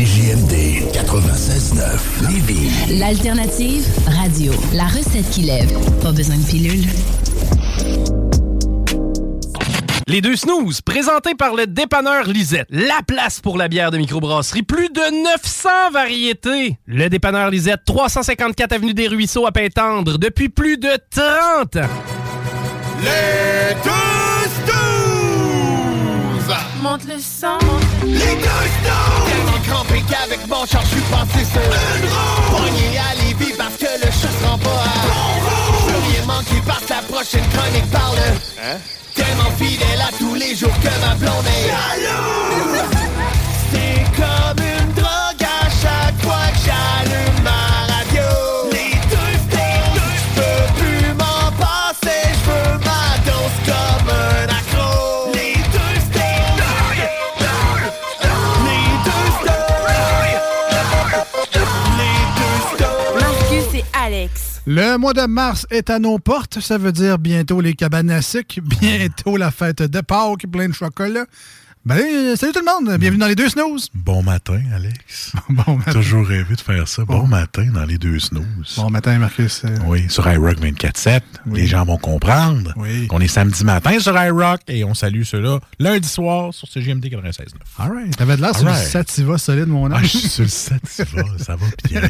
CJMD 96.9 Lévis. L'alternative radio. La recette qui lève. Pas besoin de pilule. Les deux snooze, présentés par le dépanneur Lisette. La place pour la bière de microbrasserie. Plus de 900 variétés. Le dépanneur Lisette, 354 Avenue des Ruisseaux à Pintendre, depuis plus de 30 ans. Les deux snooze! Monte le sang. Les deux snooze! Crampé qu'avec mon char, je suis passé sur une roue. Pogné à Lévis parce que le chat se rend pas à. Je rien manquer parce que la prochaine chronique parle. Hein? Tellement fidèle à tous les jours que ma blonde est. C'est comme Le mois de mars est à nos portes. Ça veut dire bientôt les cabanes à bientôt la fête de Pâques, plein de chocolat. Ben, euh, salut tout le monde. Bienvenue dans les deux snooze. Bon matin, Alex. Bon matin. Toujours rêvé de faire ça. Bon, Bon. matin dans les deux snooze. Bon matin, Marcus. Oui, sur iRock 24-7. Oui. Les gens vont comprendre Oui. qu'on est samedi matin sur iRock et on salue ceux-là lundi soir sur CGMD 96.9. All right. T'avais de l'air sur le sativa solide, mon Ah, âge. je suis sur le set, ça va, bien,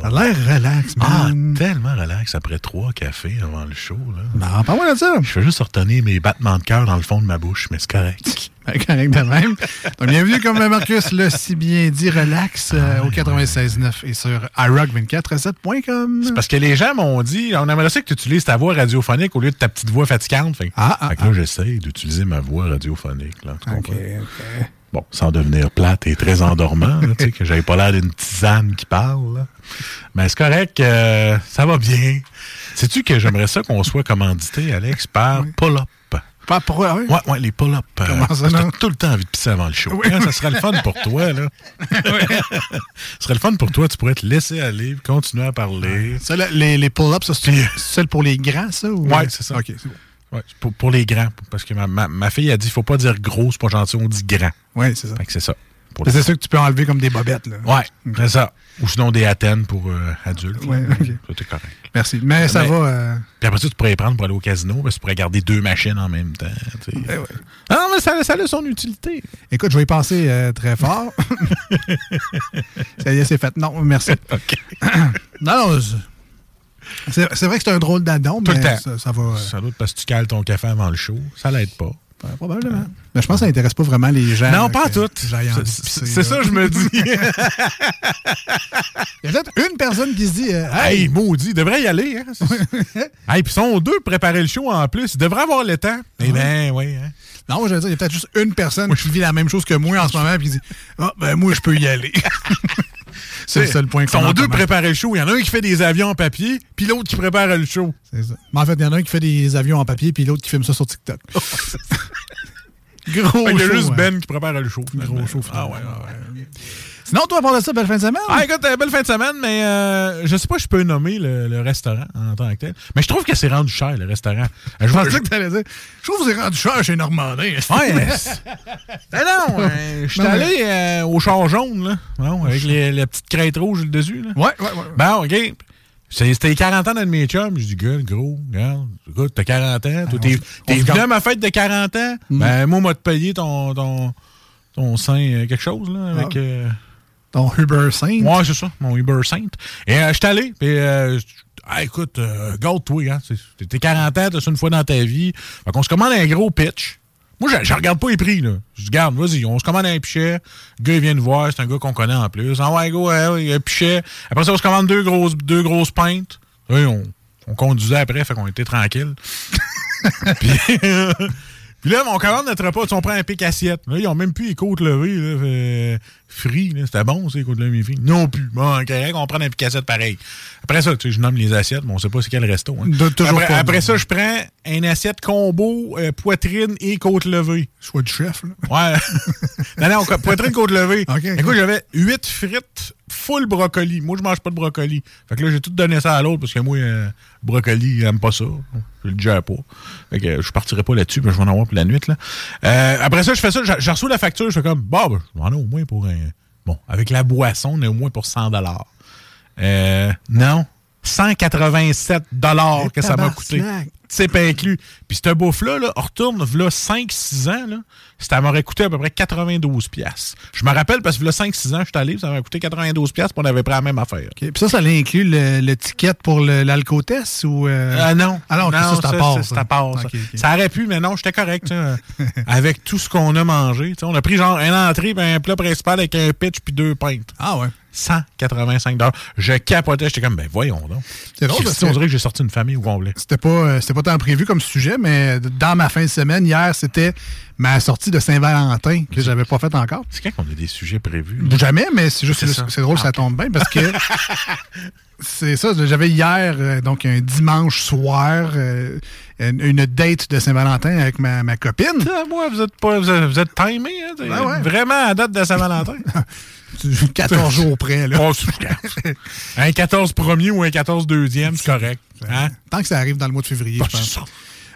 T'as là. l'air relax, Ah, man. tellement relax après trois cafés avant le show, là. Non, parle-moi de ça. Je fais juste retenir mes battements de cœur dans le fond de ma bouche, mais c'est correct. Correct de même. Donc, bienvenue, comme Marcus l'a si bien dit, relax euh, au 96.9 et sur iRock247.com. C'est parce que les gens m'ont dit, on aimerait ça que tu utilises ta voix radiophonique au lieu de ta petite voix fatigante. Fait, que- Ah, ah, fait que là, j'essaye d'utiliser ma voix radiophonique. Là, tu? OK. Bon, sans devenir plate et très endormant, là, tu sais, que j'avais pas l'air d'une tisane qui parle. là. Mais c'est correct, euh, ça va bien. Sais-tu que j'aimerais ça qu'on soit commandité, Alex, par Pull-Up? Pas pour ah oui? Ouais, ouais, les pull-up. euh, Comment ça, tout le temps envie de pisser avant le show. Oui. Hein, ça serait le fun pour toi, là. Ce serait le fun pour toi. Tu pourrais te laisser aller, continuer à parler. Ça, les, les pull-ups, ça, c'est celle pour les grands, ça? Ou... Ouais, c'est ça. OK, c'est bon. Ouais, pour, pour les grands. Parce que ma, ma, ma fille a dit, faut pas dire gros, c'est pas gentil, on dit grand. Ouais, c'est ça. Fait que c'est ça. Mais C'est ça que tu peux enlever comme des bobettes, là. Ouais, c'est ça. Ou sinon des Athènes pour euh, adultes. Ouais, ok. Ça, t'es correct. Merci. Mais ça Mais- va. euh, Puis après ça, tu pourrais les prendre pour aller au casino, parce que tu pourrais garder deux machines en même temps. eh ouais. Ah non, mais ça, ça a son utilité. Écoute, je vais y penser euh, très fort. ça y est, c'est fait. Non, merci. non, non, c'est- vrai que c'est un drôle d'addon, Tout mais le temps. ça, ça va. euh, Sans doute parce que tu cales ton café avant le show. Ça l'aide pas. Probablement. Mais je pense que ça n'intéresse pas vraiment les gens. Non, pas que tout. j'aille en C'est- ça, je me dis. Il y a peut-être une personne qui se dit euh, hey, Hey, maudit, il devrait y aller. Hein? hey, puis ils sont deux pour préparer le show en plus. Ils devraient avoir le temps. Eh ben, oui. Hein? Non, je veux dire, il y a peut-être juste une personne qui vit la même chose que moi en ce moment et qui dit Ah, ben, moi, je peux y aller. C'est le seul point Ils sont commun deux commun. préparer le show. Il y en a un qui fait des avions en papier, puis l'autre qui prépare le show. C'est ça. Mais en fait, il y en a un qui fait des avions en papier puis l'autre qui filme ça sur TikTok. Gros qu'il y a juste hein. Ben qui prépare le show. Gros show, Ah ouais, ouais. Sinon, toi, à part de ça, belle fin de semaine? Ah, écoute, euh, belle fin de semaine, mais euh, je sais pas si je peux nommer le, le restaurant en tant que tel. Mais je trouve que c'est rendu cher, le restaurant. Euh, Je pensais que t'allais dire. Je trouve que êtes rendu cher chez Normandin. Ouais, mais c'est- Ben non, euh, je suis allé euh, au char jaune, là. Non, avec les, les petites crêtes rouges dessus, là. Ouais, ouais, ouais. Bon, OK. C'est- C'était les 40 ans d'un de mes chums. Je dis, gars, gros, regarde, écoute, t'as 40 ans. Toi, t'es venu à ma fête de 40 ans. Ben, moi, on m'a te payé ton, ton, ton sein, quelque chose, là, avec. Ah. euh, Ton Uber Saint? Ouais, c'est ça, mon Uber Saint. Et euh, je suis allé, puis euh, ah, écoute, euh, garde-toi, hein. T'es 40 ans, t'as ça une fois dans ta vie. Fait qu'on se commande un gros pitch. Moi, je, regarde pas les prix, là. Je dis, garde, vas-y, on se commande un pichet. Le gars, il vient nous voir, c'est un gars qu'on connaît en plus. Ah ouais, go, ouais, ouais, un pichet. Après ça, on se commande deux grosses, deux grosses pintes. On, on conduisait après, fait qu'on était tranquille. puis, là, on commande notre repas, on prend un pic assiette. Là, ils ont même plus les côtes levées, là, là. C'était bon, ça, les côtes levées frits. Non plus. Bon, correct, on prend un pic assiette pareil. Après ça, tu sais, je nomme les assiettes, mais on sait pas c'est quel resto. hein. De- après, pas. après ça, je prends une assiette combo, euh, poitrine et côte levée. Choix du chef, là. Ouais. non, non, co- poitrine côte levée. Ok, Écoute, j'avais 8 frites full brocoli. Moi, je mange pas de brocoli. Fait que là, j'ai tout donné ça à l'autre parce que moi, euh, brocoli, j'aime pas ça. Je le gère pas. Fait que euh, je partirai pas là-dessus, mais je vais en avoir pour la nuit. Là. Euh, après ça, je fais ça, je, je reçois la facture, je fais comme, bah, ben, j'en ai au moins pour un. Bon, avec la boisson, on est au moins pour 100 euh, Non. 187 dollars que ça m'a coûté. C'est pas inclus. Puis ce bouffe-là, là, on retourne, là, 5-6 ans, là, ça m'aurait coûté à peu près 92 pièces. Je me rappelle parce que là, 5-6 ans, je suis allé, ça m'aurait coûté 92 pièces, puis on avait pris la même affaire. OK. Puis ça, ça inclut le, le ticket pour l'alcotest ou. euh, Ah non. Ah non, ça, c'est à part, ça. c'est à part, ça. Ok, ok. Ça aurait pu, mais non, j'étais correct. avec tout ce qu'on a mangé. On a pris genre une entrée, puis un plat principal avec un pitch, puis deux pintes. Ah ouais. 185 Je capotais. J'étais comme, ben voyons donc. C'est drôle, parce on dirait que j'ai sorti une famille au complet. C'était pas, euh, c'était pas tant prévu comme sujet, mais dans ma fin de semaine, hier, c'était ma sortie de Saint-Valentin que j'avais pas faite encore. C'est quand qu'on a des sujets prévus? Jamais, mais c'est juste C'est drôle, ça tombe bien parce que c'est ça. J'avais hier, euh, donc un dimanche soir, euh, une, une date de Saint-Valentin avec ma, ma copine. Ah, moi, vous êtes pas. Vous êtes, vous êtes timé, hein? Ben ouais. Vraiment à date de Saint-Valentin. 14 jours près, là. Oh, un 14 premier ou un 14 deuxième, c'est correct. Hein? Tant que ça arrive dans le mois de février, Bah, je pense. ça.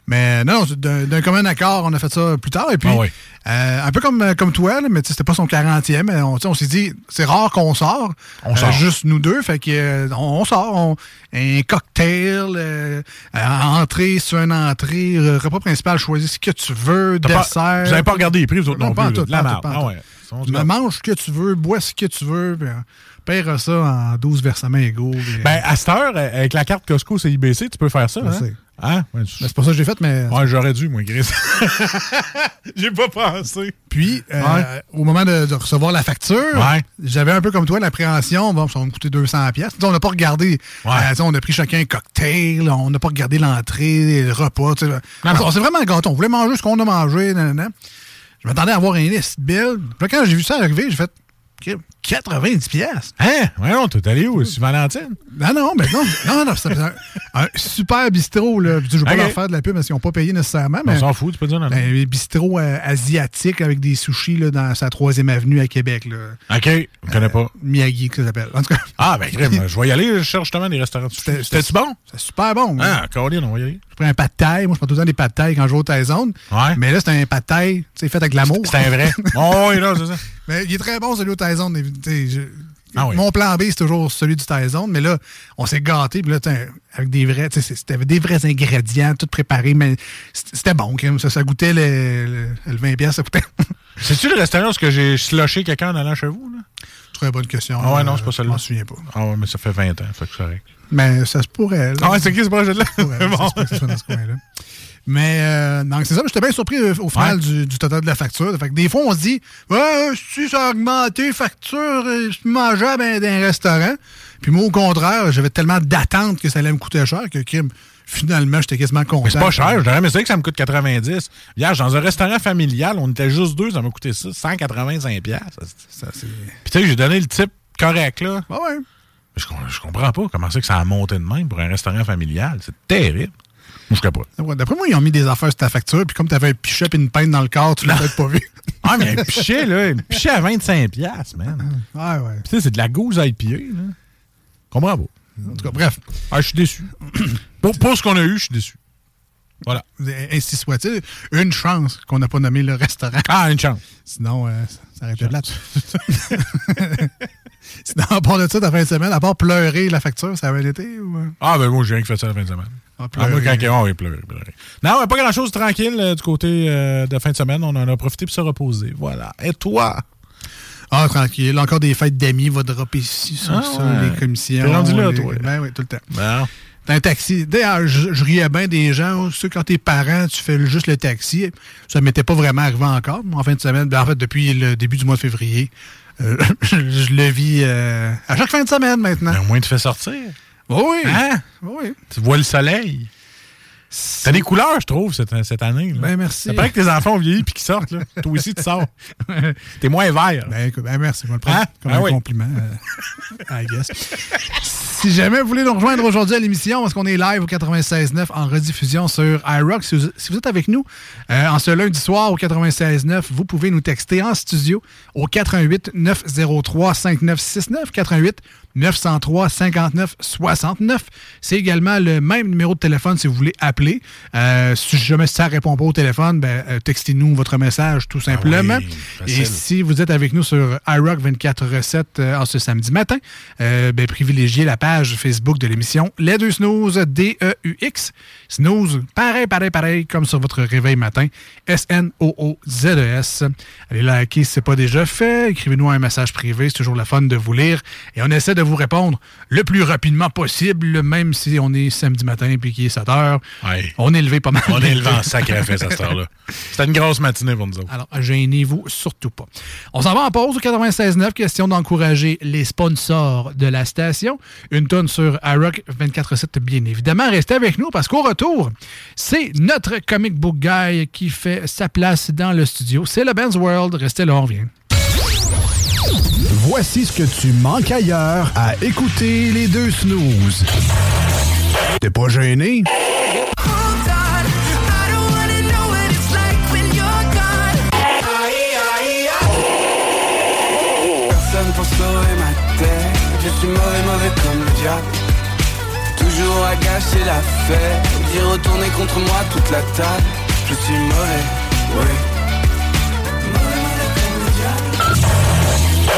Mais non, c'est d'un commun accord, on a fait ça plus tard. Et puis, Ah euh, un peu comme, comme toi, là, mais c'était pas son 40e. mais On, on s'est dit, c'est rare qu'on sort. On sort. juste nous deux. Fait que euh, on, on sort. on- un cocktail, euh, euh, entrée sur une entrée, euh, repas principal, choisis ce que tu veux, T'as pas- dessert. vous n'avez pas regardé les prix, vous autres Non, non, plus. tout, la Ah ouais. Tu manges ce que tu veux, bois ce que tu veux, puis euh, paieras ça en 12 versements égaux. puis, euh, Ben, à cette heure, avec la carte Costco CIBC, tu peux faire ça. Hein? Hein? Ouais, ben, c'est pas ça que j'ai fait, mais. ouais, j'aurais dû, moi, Chris. J'ai pas pensé. Puis, euh, Ouais. au moment de, de recevoir la facture, j'avais un peu comme toi l'appréhension. Bon, ça va me coûter 200 pièces. On n'a pas regardé. Euh, on a pris chacun un cocktail. On n'a pas regardé l'entrée, le repas. Non, non. On s'est vraiment gâté. On voulait manger ce qu'on a mangé. nan, nan, nan. Je m'attendais à avoir un list bill. Puis quand j'ai vu ça arriver, j'ai fait 90 pièces. Hein? Ouais, non, t'es allé où? C'est Valentine? Non, non, mais non, non, non, c'est un, un super bistrot. Là. Je ne veux pas leur faire de la pub parce qu'ils n'ont pas payé nécessairement. Mais On s'en fout, tu peux dire non. non. un bistrot euh, asiatique avec des sushis là, dans sa troisième avenue à Québec. Là. OK, je connais pas. Miyagi, que ça s'appelle. En tout cas, Ah, ben, crème, je vais y aller. Je cherche justement des restaurants. de. C'était- C'était-tu bon? c'est super bon. Ah, Caroline, on va y aller. J'ai pris un pad thai. Moi, je prends tout le temps des pad thai quand je vais au Taizone. Ouais. Mais là, c'est un thai tu sais, fait avec l'amour. C'est un vrai. Oh, oui, là, c'est ça. Mais il est très bon, celui au je- Ah oui. Mon plan B, c'est toujours celui du Taizone. Mais là, on s'est gâté. Puis là, avec des vrais, c'était des vrais ingrédients, tout préparé. Mais c'était bon, quand même. Ça, ça goûtait le, le, le 20 pièces, ça coûtait. C'est-tu le restaurant où j'ai slushé quelqu'un en allant chez vous? Là? Très bonne question. Ah ouais, non, c'est pas Euh, celui-là. Je m'en souviens pas. Ah, ouais, mais ça fait 20 ans. Fait que c'est correct. Mais ça se pourrait. là. Ah, ouais, c'est qui ce projet-là? Ça se ce soit dans ce coin-là. Mais euh, donc c'est ça, j'étais bien surpris euh, au final Ouais. du, du total de la facture. Fait que des fois, on se dit Ouais, si ça a augmenté, facture, euh, c'est mangeable dans un restaurant. Puis moi, au contraire, j'avais tellement d'attentes que ça allait me coûter cher que crime, finalement, j'étais quasiment content. Mais c'est pas cher, je mais c'est vrai que ça me coûte 90. Hier, dans un restaurant familial, on était juste deux, ça m'a coûté ça, 185 piastres. Ça, c'est- Puis tu sais, j'ai donné le type correct, là. Ah ouais. Je, je comprends pas comment c'est que ça a monté de même pour un restaurant familial. C'est terrible. Je capote. Ouais, D'après moi, ils ont mis des affaires sur ta facture, puis comme tu avais un pichet et une peine dans le corps, tu l'as peut-être pas vu. Ah, mais un pichet, là, un pichet à 25 piastres, man. Ouais, ouais. Puis tu sais, c'est de la gouze IPA, là. Comprends pas. En tout cas, bref, Ah, je suis déçu. pour, pour ce qu'on a eu, je suis déçu. Voilà. ainsi soit-il, une chance qu'on n'a pas nommé le restaurant. Ah, une chance. Sinon, euh, ça aurait été plate. Sinon, à part de ça, ta fin de semaine, à part pleurer la facture, ça avait été ou... euh? Ah, ben moi, j'ai rien que fait ça la fin de semaine. Ah, Ah, quand pleurer, pleurer. Non, pas grand-chose tranquille euh, du côté euh, de fin de semaine. On en a profité pour se reposer. Voilà. Et toi? Ah, tranquille. Encore des fêtes d'amis va dropper ici, sur Ah, ça, ouais. les commissions. T'es rendu là, les- toi. Ben oui, tout le temps. Ben, T'as un taxi. D'ailleurs, je, je riais bien des gens. Sais, quand t'es parent, tu fais juste le taxi. Ça ne m'était pas vraiment arrivé encore. mais En fin de semaine, ben, en fait, depuis le début du mois de février, euh, je, je le vis euh, à chaque fin de semaine maintenant. ben, au moins, tu fais sortir. Oui, Hein? oui. Tu vois le soleil. T'as des couleurs, je trouve, cette, cette année. là. Ben, merci. Ça paraît que tes enfants ont vieilli et qu'ils sortent. Là. Toi aussi, tu sors. T'es moins vert. Ben, ben, merci. Je vais le prendre Hein? comme Ah un oui. compliment. euh, I guess. si jamais vous voulez nous rejoindre aujourd'hui à l'émission, parce qu'on est live au 96.9 en rediffusion sur iRock, si vous, si vous êtes avec nous euh, en ce lundi soir au 96.9, vous pouvez nous texter en studio au 88 903 5969 88 903 59 69. C'est également le même numéro de téléphone si vous voulez appeler. Euh, si jamais ça répond pas au téléphone, ben, euh, textez-nous votre message tout simplement. oui, Et si vous êtes avec nous sur iRock 24 recettes euh, en ce samedi matin, euh, ben, privilégiez la page Facebook de l'émission Les Deux Snooze, D-E-U-X. Snooze, pareil, pareil, pareil, comme sur votre réveil matin. S-N-O-O-Z-E-S. Allez liker si ce n'est pas déjà fait. Écrivez-nous un message privé, c'est toujours le fun de vous lire. Et on essaie de vous répondre le plus rapidement possible, même si on est samedi matin et qu'il est 7 heures. Ouais. On est levé pas mal. On est levé en sacrifice à cette heure-là. C'était une grosse matinée pour nous autres. Alors, gênez-vous surtout pas. On s'en va en pause au 96.9. Question d'encourager les sponsors de la station. Une tonne sur iRock 24.7, bien évidemment. Restez avec nous parce qu'au retour, c'est notre comic book guy qui fait sa place dans le studio. C'est le Ben's World. Restez là, on revient. Voici ce que tu manques ailleurs à écouter les deux snooze. T'es pas gêné? Personne pour sauver ma tête. Je suis mauvais, mauvais comme le diable. Toujours à gâcher la fête. J'ai retourné contre moi toute la table. Je suis mauvais, oui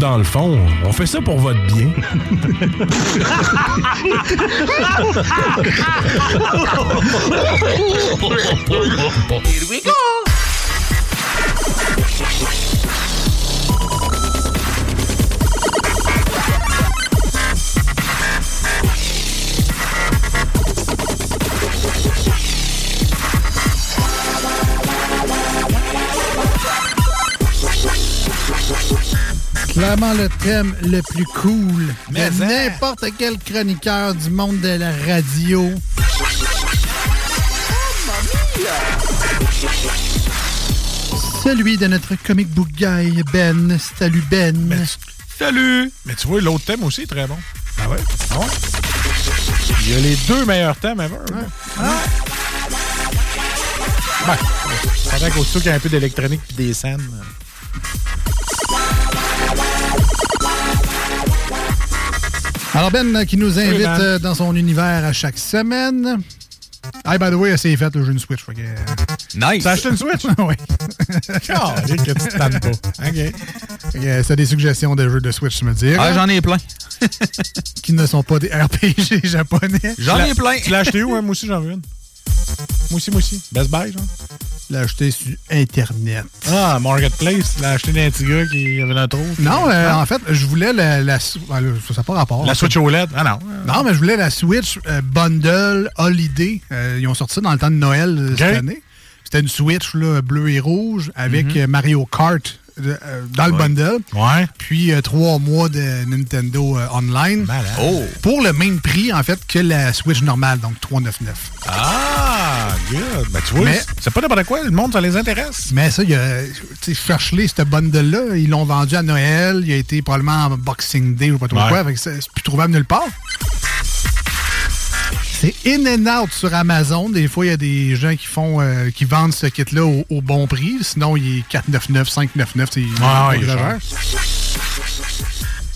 Dans le fond, on fait ça pour votre bien. Here we go Clairement le thème le plus cool Mais de hein? n'importe quel chroniqueur du monde de la radio. Celui de notre comic book guy, Ben. Salut, Ben. Salut! Mais tu vois, l'autre thème aussi est très bon. Ah ouais? Ah ouais? Il y a les deux meilleurs thèmes ever. Ben, pendant qu'au-dessus qu'il y a un peu d'électronique et des scènes. Alors, Ben qui nous invite Ben. euh, dans son univers à chaque semaine. Hey, by the way, c'est fait, le jeu une Switch. fait que, euh, Nice. T'as acheté une Switch? oui. Calé que tu pas. OK. C'est des suggestions de jeux de Switch, tu me dis. Ah, j'en ai plein. qui ne sont pas des RPG japonais. J'en ai plein. Tu l'as acheté où? hein? Moi aussi, j'en veux une. Moi aussi, moi aussi. Best Buy, genre? L'ai acheté sur Internet. Ah, Marketplace. L'as acheté d'un petit gars qui avait un trou. Non, euh, en fait, je voulais la. la ah, ça n'a pas rapport. La Switch OLED? Ah non. Non, mais je voulais la Switch euh, Bundle Holiday. Euh, ils ont sorti ça dans le temps de Noël cette année. C'était une Switch là, bleu et rouge avec Mhm. Mario Kart euh, euh, dans le Ouais. bundle. Ouais. Puis euh, trois mois de Nintendo euh, Online. Oh. Pour le même prix, en fait, que la Switch normale, donc 399. Ah, good. Ben, tu vois, Mais- c'est pas n'importe quoi. Le monde, ça les intéresse. Mais ça, il y a, tu sais, cherche-les, ce bundle-là. Ils l'ont vendu à Noël. Il a été probablement en Boxing Day ou pas trop Ouais. quoi. Fait que c'est c'est plus trouvable nulle part. C'est in and out sur Amazon. Des fois, il y a des gens qui font qui vendent ce kit-là au, au bon prix. Sinon, il est 4,99, 5,99. c'est- il est exagère.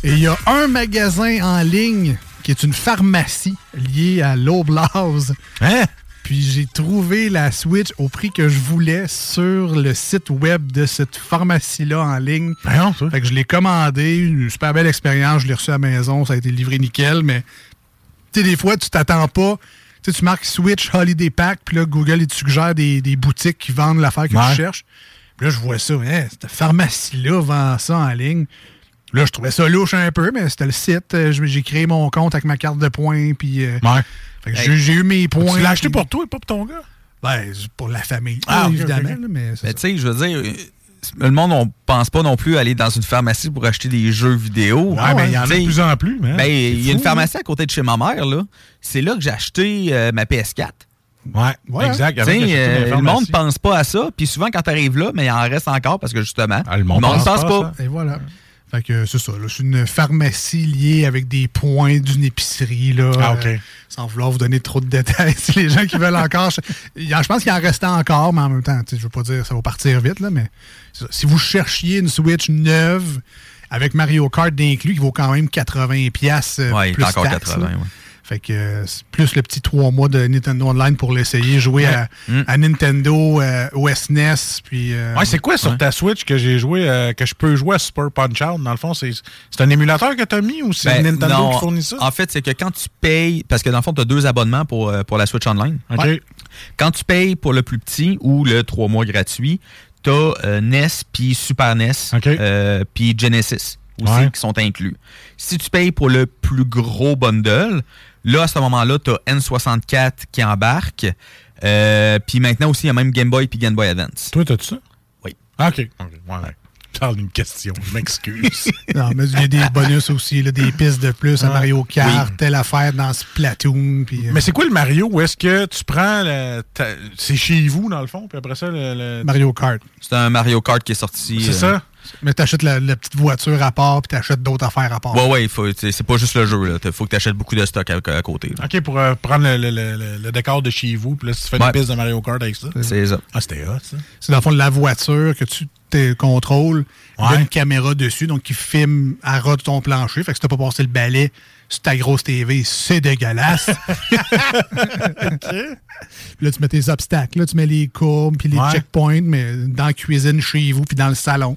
Et il y a un magasin en ligne qui est une pharmacie liée à l'Oblast. Hein? Puis j'ai trouvé la Switch au prix que je voulais sur le site web de cette pharmacie-là en ligne. Fait que je l'ai commandé, une super belle expérience, je l'ai reçu à la maison, ça a été livré nickel, mais tu sais, des fois, tu t'attends pas. Tu sais, tu marques Switch Holiday Pack, puis là, Google, il te suggère des, des boutiques qui vendent l'affaire que Ouais. tu cherches. Puis là, je vois ça, hein, cette pharmacie-là vend ça en ligne. Là, je trouvais ça louche un peu, mais c'était le site. Euh, je- J'ai créé mon compte avec ma carte de points, puis... euh, que j'ai- eu mes points. Tu l'as acheté pour toi et pas pour ton gars? Ben, c'est pour la famille. Ah, évidemment, là, mais tu sais, je veux dire, le monde, on pense pas non plus aller dans une pharmacie pour acheter des jeux vidéo. Ouais, mais il y en a de plus en plus. mais, Ben, il y a une pharmacie à côté de chez ma mère, là. C'est là que j'ai acheté euh, ma PS4. Ouais, exact. Euh, le monde pense pas à ça. Puis souvent, quand tu arrives là, mais il en reste encore parce que justement, Ah, le monde ne pense pense pas pas. Et voilà. Fait que c'est ça. là, C'est une pharmacie liée avec des points d'une épicerie. Là, Ah, OK. Euh, sans vouloir vous donner trop de détails. Si les gens qui veulent encore. je, y je pense qu'il en reste encore, mais en même temps, je veux pas dire ça va partir vite, là, mais si vous cherchiez une Switch neuve avec Mario Kart d'inclus, qui vaut quand même 80$, piastres, euh, Ouais, il est encore taxes, 80, là. ouais. Fait que euh, c'est plus le petit trois mois de Nintendo Online pour l'essayer, jouer à, Mm. à Nintendo, euh, au SNES, puis... euh, Ouais, c'est quoi sur ta Switch que j'ai joué, euh, que je peux jouer à Super Punch Out? Dans le fond, c'est c'est un émulateur que tu as mis ou c'est Ben, Nintendo non, qui fournit ça? En fait, c'est que quand tu payes, parce que dans le fond, tu as deux abonnements pour, euh, pour la Switch Online. OK. Ouais. Quand tu payes pour le plus petit ou le trois mois gratuit, tu as NES puis Super NES euh, puis Genesis aussi Ouais. qui sont inclus. Si tu payes pour le plus gros bundle, là, à ce moment-là, tu as N64 qui embarque. Euh, puis maintenant aussi, il y a même Game Boy puis Game Boy Advance. Toi, t'as-tu ça? Oui. Ah, OK. OK. Ouais, ouais. Parle d'une question, je m'excuse. Non, mais il y a des bonus aussi, là, des pistes de plus à Ah. Mario Kart, Oui. telle affaire dans Splatoon. Puis, euh, Mais c'est quoi le Mario? Où est-ce que tu prends le. ta- C'est chez vous, dans le fond, puis après ça, le. le- Mario Kart. C'est un Mario Kart qui est sorti. C'est euh, ça? Mais t'achètes la, la petite voiture à part, puis t'achètes d'autres affaires à part. Ouais, ouais, faut- c'est pas juste le jeu. Il faut que tu achètes beaucoup de stock à, à côté. là. OK, pour euh, prendre le, le- le- le- le décor de chez vous, puis là, si tu fais Ouais. des pistes de Mario Kart avec ça. C'est ça. Ah, c'était hot, ça. C'est dans le fond la voiture que tu contrôles. Il y a une caméra dessus, donc qui filme à ras de ton plancher. Fait que si t'as pas passé le balai sur ta grosse TV, c'est dégueulasse. Puis là, tu mets tes obstacles. Là, tu mets les courbes, puis les Ouais. checkpoints, mais dans la cuisine chez vous, puis dans le salon.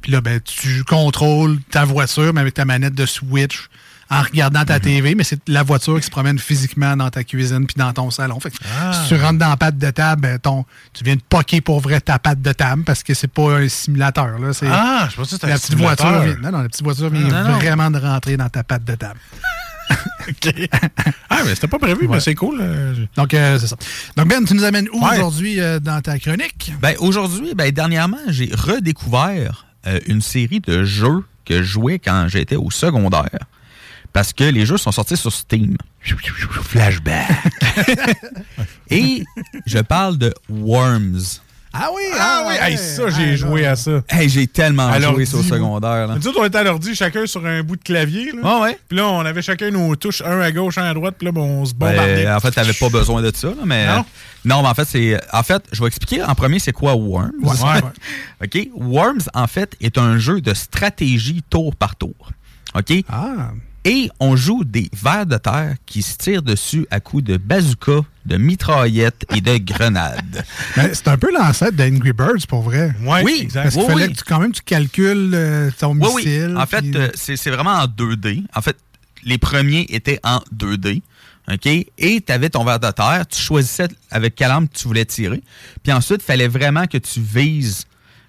Puis là, ben, tu contrôles ta voiture, mais avec ta manette de Switch, en regardant Mhm. ta TV, mais c'est la voiture qui se promène physiquement dans ta cuisine puis dans ton salon. Fait que Ah. si tu rentres dans la patte de table, ben, ton, tu viens de poquer pour vrai ta patte de table parce que c'est pas un simulateur. Là. C'est- Ah, je pensais que la un petite voiture simulateur. vient, non, non, la petite voiture vient non, non. vraiment de rentrer dans ta patte de table. Ah, mais c'était pas prévu, Ouais. mais c'est cool. euh, Donc, euh, c'est ça. Donc, Ben, tu nous amènes où Ouais. aujourd'hui euh, dans ta chronique? Ben, aujourd'hui, ben, dernièrement, j'ai redécouvert euh, une série de jeux que je jouais quand j'étais au secondaire. Parce que les jeux sont sortis sur Steam. Flashback. Et je parle de Worms. Ah oui, Ah oui, hey, ça, j'ai joué à ça. Hey, j'ai tellement À joué sur secondaire. là. Nous autres, on était à l'ordi, chacun sur un bout de clavier. Là. Ah ouais? Puis là, on avait chacun nos touches, un à gauche, un à droite, puis là, ben, on se bombardait. Ben, en fait, t'avais pas besoin de ça, là, mais. Non? Non, mais en fait, c'est. En fait, je vais expliquer en premier c'est quoi Worms? Ouais, ouais. OK? Worms, en fait, est un jeu de stratégie tour par tour. OK? Ah. Et on joue des vers de terre qui se tirent dessus à coups de bazooka, de mitraillettes et de grenades. Ben, c'est un peu l'ancêtre d'Angry Birds, pour vrai. Ouais, Oui, exact. Parce qu'il Oui, fallait oui. que tu, quand même tu calcules euh, ton Oui, oui. missile. En fait, euh, c'est c'est vraiment en 2D. En fait, les premiers étaient en 2D. OK? Et tu avais ton verre de terre. Tu choisissais avec quelle arme tu voulais tirer. Puis ensuite, il fallait vraiment que tu vises.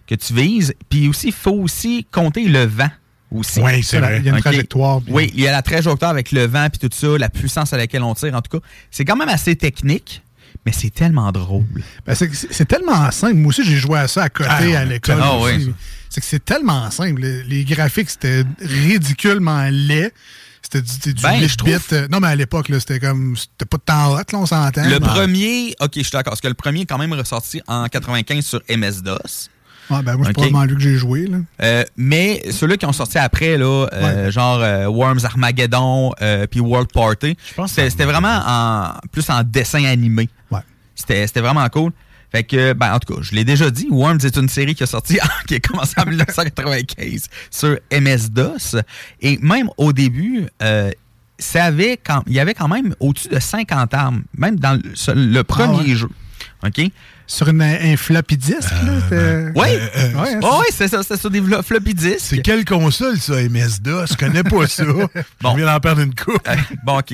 Que tu vises. Puis aussi, il faut aussi compter le vent. Aussi. Oui, c'est vrai. Il y a une OK? trajectoire. Oui, il y a la trajectoire avec le vent puis tout ça, la puissance à laquelle on tire. En tout cas, c'est quand même assez technique. mais c'est tellement drôle. Ben, c'est, tellement simple. Moi aussi, j'ai joué à ça à côté Ah, à l'école. ah, oui. C'est que c'est tellement simple. Les, graphiques, c'était ridiculement laid. C'était du, du Ben, je 8 trouve- bits. Non, mais à l'époque, là, c'était comme. C'était pas de temps hot, là, on s'entend. Le Mais- premier, ok, je suis d'accord, parce que le premier est quand même ressorti en 95 sur MS-DOS. Ah, ben, moi, c'est Ok. probablement lui que j'ai joué. Là. Euh, mais ceux-là qui ont sorti après, là, euh, genre euh, Worms Armageddon, euh, puis World Party, c'était vraiment en, plus en dessin animé. C'était c'était vraiment cool. Fait que, ben, en tout cas, je l'ai déjà dit, Worms est une série qui a sorti, qui a commencé en 1995 sur MS-DOS. Et même au début, euh, ça avait quand, il y avait quand même au-dessus de 50 armes, même dans le, premier Ah ouais. jeu. OK? Sur une, un floppy disk, là. c'était- Oui, Ouais, oh, oui, c'est ça, c'est sur des flo- floppy disks. C'est quelle console, ça, MS-DOS? Je connais pas ça. On vient d'en perdre une coupe. Euh, bon, OK.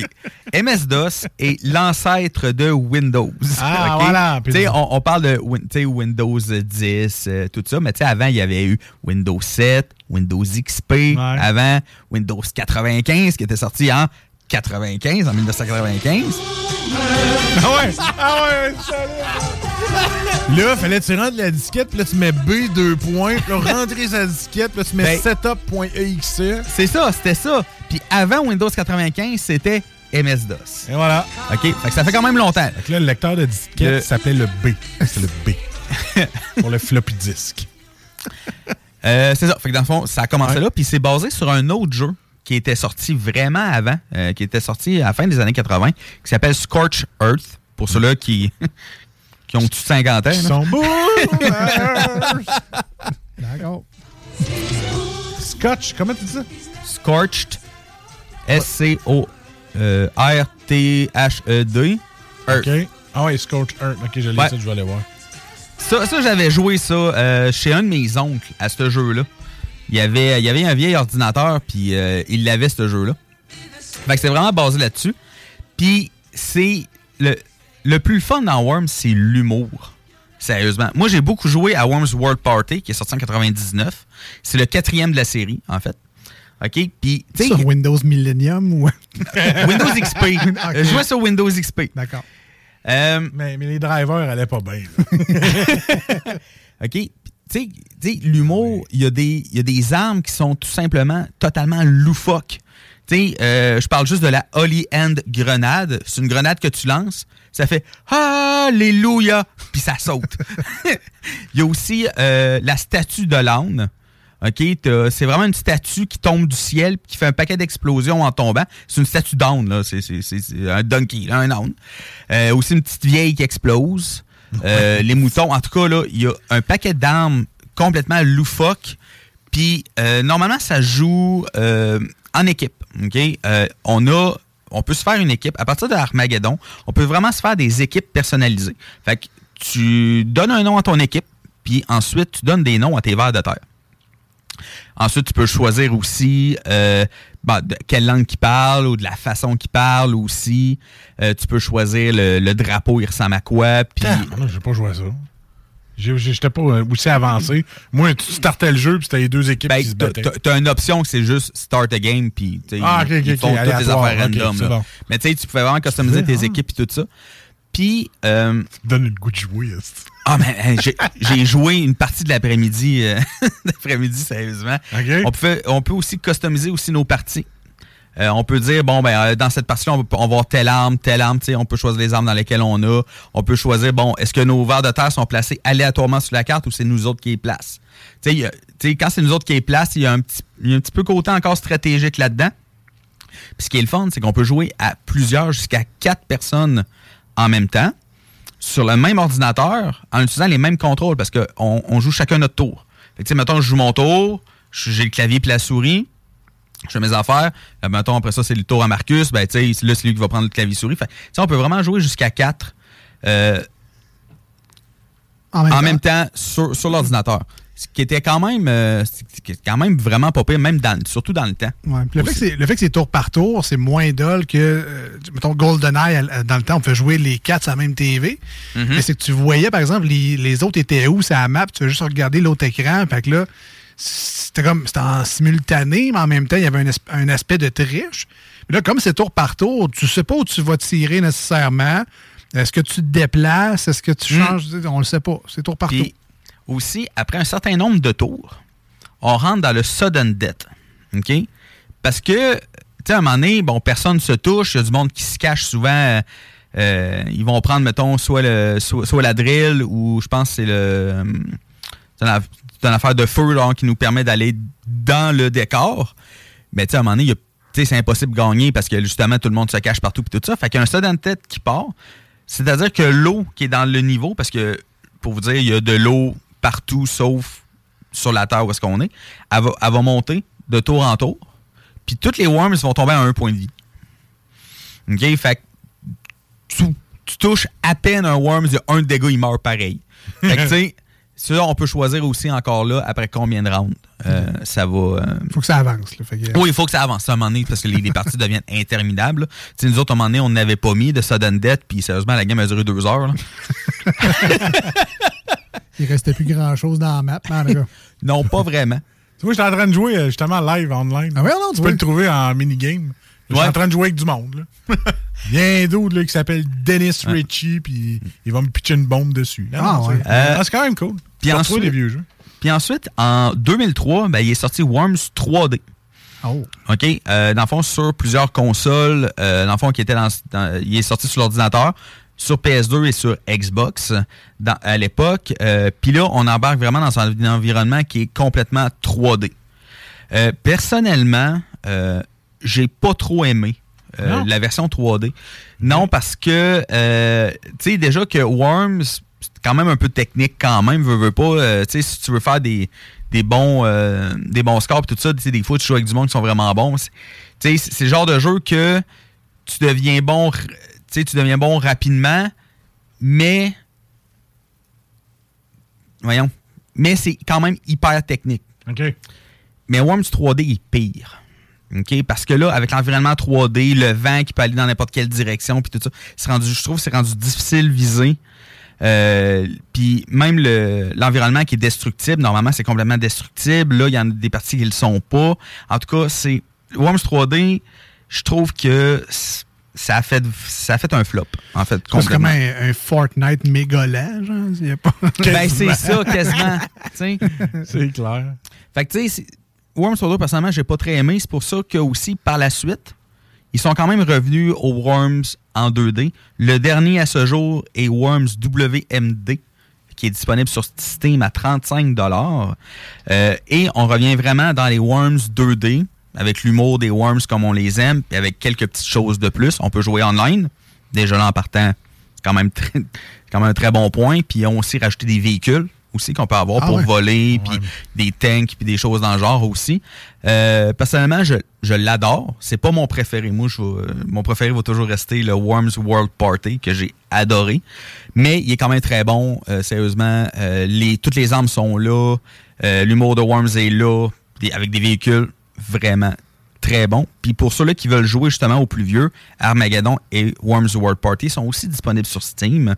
MS-DOS est l'ancêtre de Windows. Ah, voilà. On, on parle de Windows 10, euh, tout ça, mais tu sais, avant, il y avait eu Windows 7, Windows XP, avant Windows 95 qui était sorti en 95, en 1995. Ah ouais! Ah ouais, Là, fallait que tu rentres la disquette, puis là, tu mets B, deux points, puis là, rentrer sa disquette, puis là, tu mets Ben, setup.exe. C'est ça, c'était ça. Puis avant Windows 95, c'était MS-DOS. Et voilà. OK? Fait que ça fait quand même longtemps. Fait que là, le lecteur de disquette Le- s'appelait le B. C'est le B. Pour le floppy disk. Euh, c'est ça. Fait que dans le fond, ça a commencé là, puis c'est basé sur un autre jeu qui était sorti vraiment avant, euh, qui était sorti à la fin des années 80, qui s'appelle Scorch Earth, pour ceux-là qui, qui ont tout 50 ans. Ils sont! D'accord. Scotch, comment tu dis ça? Scorched, S-C-O-R-T-H-E-D, Earth. OK. Ah ouais, Scorch Earth. OK, je l'ai Ouais. ça, je vais aller voir. Ça, ça j'avais joué ça euh, chez un de mes oncles à ce jeu-là. Il y avait, il y avait un vieil ordinateur, puis euh, il avait ce jeu-là. Fait que c'est vraiment basé là-dessus. Puis c'est le, le plus fun dans Worms, c'est l'humour. Sérieusement. Moi, j'ai beaucoup joué à Worms World Party, qui est sorti en 99. C'est le quatrième de la série, en fait. OK? Puis, tu sais, Sur Windows Millennium ou. Windows XP. Ok. Je jouais sur Windows XP. D'accord. Euh, Mais, mais les drivers allaient pas bien. OK? Tu sais- l'humour, il y, a des- il y a des armes qui sont tout simplement totalement loufoques. Tu sais, euh, je parle juste de la Holy Hand grenade. C'est une grenade que tu lances, ça fait Alléluia, puis ça saute. Il y a aussi euh, la statue de l'âne. OK, c'est vraiment une statue qui tombe du ciel qui fait un paquet d'explosions en tombant. C'est une statue d'âne, là. C'est, un donkey, là, un âne. Euh, aussi une petite vieille qui explose. Euh, les moutons. En tout cas, là, il y a un paquet d'armes complètement loufoques. Puis, euh, normalement, ça joue euh, en équipe. OK? Euh, on a... On peut se faire une équipe. À partir de Armageddon, on peut vraiment se faire des équipes personnalisées. Fait que tu donnes un nom à ton équipe, puis ensuite, tu donnes des noms à tes vers de terre. Ensuite, tu peux choisir aussi euh, bah, quelle langue qu'ils parlent ou de la façon qu'ils parlent aussi. Euh, tu peux choisir le, drapeau, il ressemble à quoi. Pas ça. J'étais pas euh, aussi avancé. Moi, tu startais le jeu, puis c'était les deux équipes ben, qui se battaient. t'as une option que c'est juste start a game, puis Ah, ils, ok, ok, ils toutes les affaires random. c'est là. bon. Mais tu sais, tu pouvais vraiment customiser tes équipes et tout ça. Puis... Euh, donne le goût de jouer. Ah, mais j'ai- joué une partie de l'après-midi, euh, l'après-midi, sérieusement. On, peut, on peut aussi customiser aussi nos parties. Euh, on peut dire, bon, ben, euh, dans cette partie-là, on, on va avoir telle arme, telle arme, tu sais, on peut choisir les armes dans lesquelles on a. On peut choisir, bon, est-ce que nos vers de terre sont placés aléatoirement sur la carte ou c'est nous autres qui les placent? Tu sais, quand c'est nous autres qui les placent, il y a un petit, y a un petit peu côté encore stratégique là-dedans. Puis ce qui est le fun, c'est qu'on peut jouer à plusieurs, jusqu'à quatre personnes en même temps, sur le même ordinateur, en utilisant les mêmes contrôles, parce qu'on on joue chacun notre tour. Fait que, tu sais, mettons, je joue mon tour, j'ai le clavier puis la souris, je fais mes affaires, euh, mettons, après ça, c'est le tour à Marcus, ben, tu sais, là, c'est lui qui va prendre le clavier souris. Fait, que, tu sais, on peut vraiment jouer jusqu'à quatre euh, En même en temps. même temps sur, sur l'ordinateur. Ce qui était quand même, euh, quand même vraiment pas pire, même dans, surtout dans le temps. Ouais, le, fait que c'est- le fait que c'est tour par tour, c'est moins dole que, mettons, GoldenEye, dans le temps, on fait jouer les quatre sur la même TV. Mhm. Mais c'est que tu voyais, par exemple, les, les autres étaient où, c'est la map, tu veux juste regarder l'autre écran. Fait que là, c'était comme, c'était en simultané, mais en même temps, il y avait un, un aspect de triche. Puis là, comme c'est tour par tour, tu sais pas où tu vas tirer nécessairement. Est-ce que tu te déplaces? Est-ce que tu changes? On le sait pas. C'est tour par tour. Aussi, après un certain nombre de tours, on rentre dans le sudden death. OK? Parce que, tu sais, à un moment donné, bon, personne se touche. Il y a du monde qui se cache souvent. euh, euh, ils vont prendre, mettons, soit, le, soit, soit la drill ou je pense que c'est le. euh, C'est c'est une affaire de feu qui nous permet d'aller dans le décor. Mais tu à un moment donné, c'est impossible de gagner parce que justement, tout le monde se cache partout et tout ça. Fait qu'il y a un sudden death qui part. C'est-à-dire que l'eau qui est dans le niveau, parce que, pour vous dire, il y a de l'eau partout sauf sur la terre où est-ce qu'on est, elle va, elle va monter de tour en tour. Puis toutes les worms vont tomber à un point de vie. OK? Fait que tu, tu touches à peine un worm, il y a un dégât, il meurt pareil. Fait que, tu sais, ça, on peut choisir aussi encore là, après combien de rounds euh, ça va. euh, faut que ça avance. là. Fait que- oui, il faut que ça avance à un moment donné parce que les, les parties deviennent interminables. là. Tu sais, nous autres, à un moment donné, on n'avait pas mis de sudden death, puis sérieusement, la game a duré deux heures. là. Il restait plus grand-chose dans la map. cas. non, pas vraiment. Tu vois, j'étais en train de jouer euh, justement live online. Ah ouais, non, tu tu peux le trouver en minigame. Je suis Ouais. en train de jouer avec du monde. Là. Il y a un dude là, qui s'appelle Dennis Ritchie, puis il va me pitcher une bombe dessus. Non, Ah, non, ouais. c'est- Euh, ah, c'est quand même cool. Puis ensuite- des vieux jeux. Puis ensuite, en 2003, ben, il est sorti Worms 3D. Oh. OK? Euh, dans le fond, sur plusieurs consoles, euh, dans le fond, qui était dans, dans- il est sorti sur l'ordinateur, sur PS2 et sur Xbox dans- à l'époque. Euh, Puis là, on embarque vraiment dans un environnement qui est complètement 3D. Euh, personnellement, euh, j'ai pas trop aimé euh, la version 3D. Non, parce que, euh, tu sais, déjà que Worms, c'est quand même un peu technique quand même, veux, veux pas. euh, tu sais, si tu veux faire des, des bons des bons scores et tout ça, tu sais, des fois, tu joues avec du monde qui sont vraiment bons. C'est- Tu sais, c'est le genre de jeu que tu deviens bon, tu sais, tu deviens bon rapidement, mais voyons, mais c'est quand même hyper technique. OK. Mais Worms 3D est pire. Parce que là, avec l'environnement 3D, le vent qui peut aller dans n'importe quelle direction, puis tout ça, c'est rendu, je trouve que c'est rendu difficile viser. Euh, puis même le- l'environnement qui est destructible, normalement c'est complètement destructible. Là, il y en a des parties qui ne le sont pas. En tout cas, c'est Worms 3D, je trouve que ça a fait ça a fait un flop, en fait. C'est comme un, un Fortnite mégolant, genre. Il y a pas... Ben, c'est ça, quasiment. C'est clair. Fait que, tu sais, Worms 3D, personnellement, j'ai pas très aimé. C'est pour ça que, aussi, par la suite, ils sont quand même revenus au Worms en 2D. Le dernier à ce jour est Worms WMD, qui est disponible sur Steam à 35 Euh, Et on revient vraiment dans les Worms 2D, avec l'humour des Worms comme on les aime, et avec quelques petites choses de plus. On peut jouer online. Déjà là, en partant, quand même, très- quand même un très bon point. Puis on a aussi rajouté des véhicules aussi qu'on peut avoir Ah pour ouais. voler, puis des tanks, puis des choses dans le genre aussi. Euh, personnellement, je, je l'adore. C'est pas mon préféré. Moi, je, vais- mon préféré va toujours rester le Worms World Party, que j'ai adoré. Mais il est quand même très bon, euh, sérieusement. Euh, les, toutes les armes sont là. Euh, L'humour de Worms est là, des- avec des véhicules vraiment très bons. Puis pour ceux-là qui veulent jouer justement aux plus vieux, Armageddon et Worms World Party sont aussi disponibles sur Steam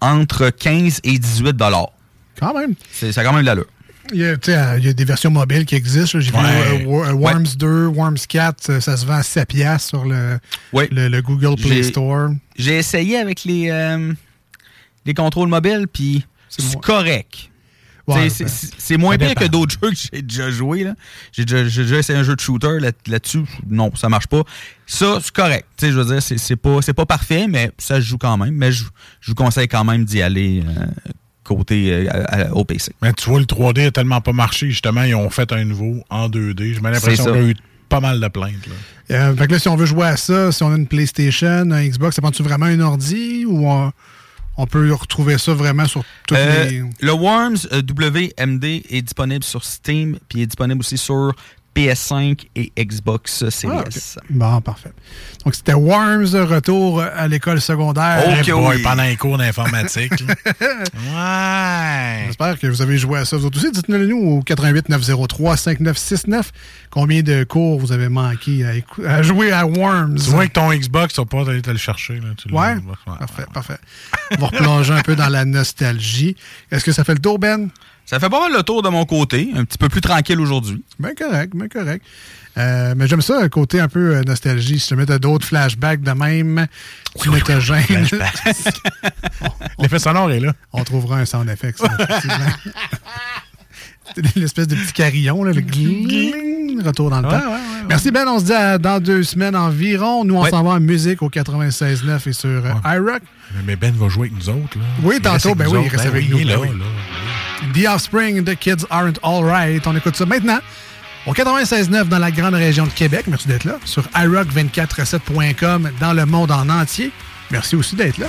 entre 15 et 18 dollars. Quand même. C'est ça a quand même de l'allure. Il y, a, euh, il y a des versions mobiles qui existent. J'ai Ouais. vu euh, euh, Worms 2, Worms 4, euh, ça se vend à 7 piastres sur le, le, le Google Play Store. J'ai essayé avec les, euh, les contrôles mobiles, puis c'est correct. C'est moins dépend. que d'autres jeux que j'ai déjà joué. là. J'ai déjà, essayé un jeu de shooter là- là-dessus. non, ça marche pas. Ça, c'est correct. T'sais, je veux dire, c'est pas, c'est pas parfait, mais ça se joue quand même. Mais je, je vous conseille quand même d'y aller euh, côté euh, au PC. Mais tu vois, le 3D a tellement pas marché, justement, ils ont fait un nouveau en 2D. J'ai l'impression qu'il y a eu pas mal de plaintes. Là. Euh, fait que là, si on veut jouer à ça, si on a une PlayStation, un Xbox, ça prend-tu vraiment un ordi ou on, on peut retrouver ça vraiment sur toutes Euh, les. Le Worms WMD est disponible sur Steam, puis il est disponible aussi sur PS5 et Xbox Series Ah. Bon, parfait. Donc, c'était Worms, retour à l'école secondaire. Eh boy, pendant les cours d'informatique. ouais. J'espère que vous avez joué à ça. Vous autres aussi, dites-le nous au 88 903 5969. Combien de cours vous avez manqué à, jouer à Worms? Tu vois que ton Xbox, tu vas pas aller te le chercher. Là. Tu l'as- Ouais? Ouais. Parfait, parfait. On va replonger un peu dans la nostalgie. Est-ce que ça fait le tour, Ben? Ça fait pas mal le tour de mon côté. Un petit peu plus tranquille aujourd'hui. Ben correct, ben correct. Euh, mais j'aime ça, un côté un peu euh, nostalgie. Si tu mets d'autres flashbacks de même, tu ne te gênes. L'effet sonore est là. On trouvera un sound effect, ça, effectivement. C'est l'espèce de petit carillon, là, le gling, retour dans le Ouais, temps. ouais, Merci Ben, on se dit à dans deux semaines environ. Nous, on Ouais. s'en va en musique au 96.9 et sur euh, iRock. Mais Ben va jouer avec nous autres. Là. Oui, Il tantôt, ben oui, il reste Ben avec oui, nous. ben là, oui. là. The Offspring, The Kids Aren't Alright. On écoute ça maintenant au 96.9 dans la grande région de Québec. Merci d'être là. Sur iRock247.com dans le monde en entier. Merci aussi d'être là.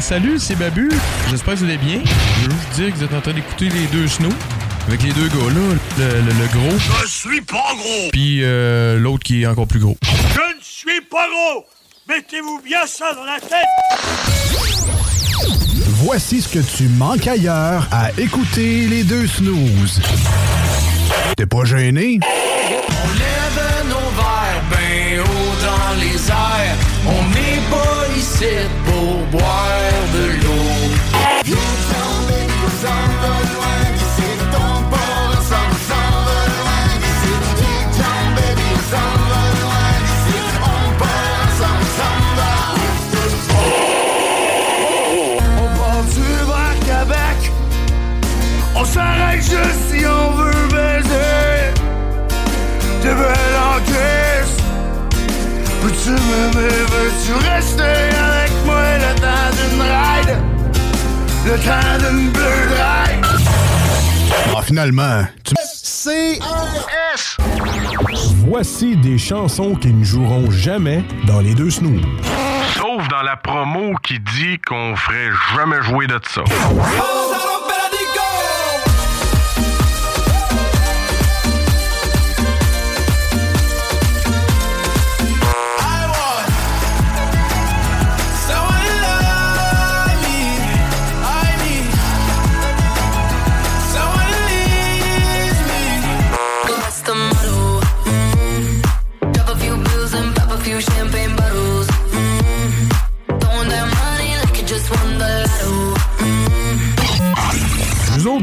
Salut, c'est Babu. J'espère que vous allez bien. Je veux juste dire que vous êtes en train d'écouter les deux snows. Avec les deux gars là, le, le- le gros. Je suis pas gros. Puis euh, l'autre qui est encore plus gros. Je ne suis pas gros. Mettez-vous bien ça dans la tête. Voici ce que tu manques ailleurs à écouter les deux snooze. T'es pas gêné? On lève nos verres bien haut dans les airs. On n'est pas ici Veux-tu rester avec moi? Le temps d'une ride? Le temps d'une bleue ride? Ah, finalement, tu... C-R-S. Voici des chansons qui ne joueront jamais dans les deux snooze. Sauf dans la promo qui dit qu'on ferait jamais jouer de ça.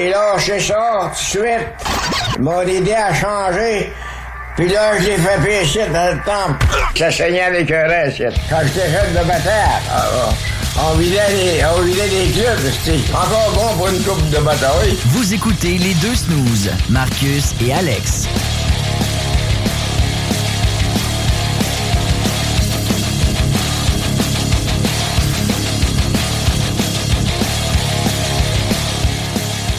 les lâché ça tout de suite. Ils m'ont aidé à changer. Puis là, je l'ai fait pécher dans le temple. Ça saignait avec un reste. Quand j'étais jeune de bataille, ah, on vidait les, on vidait les clubs. C'était encore bon pour une coupe de bataille. Vous écoutez les deux snooze, Marcus et Alex.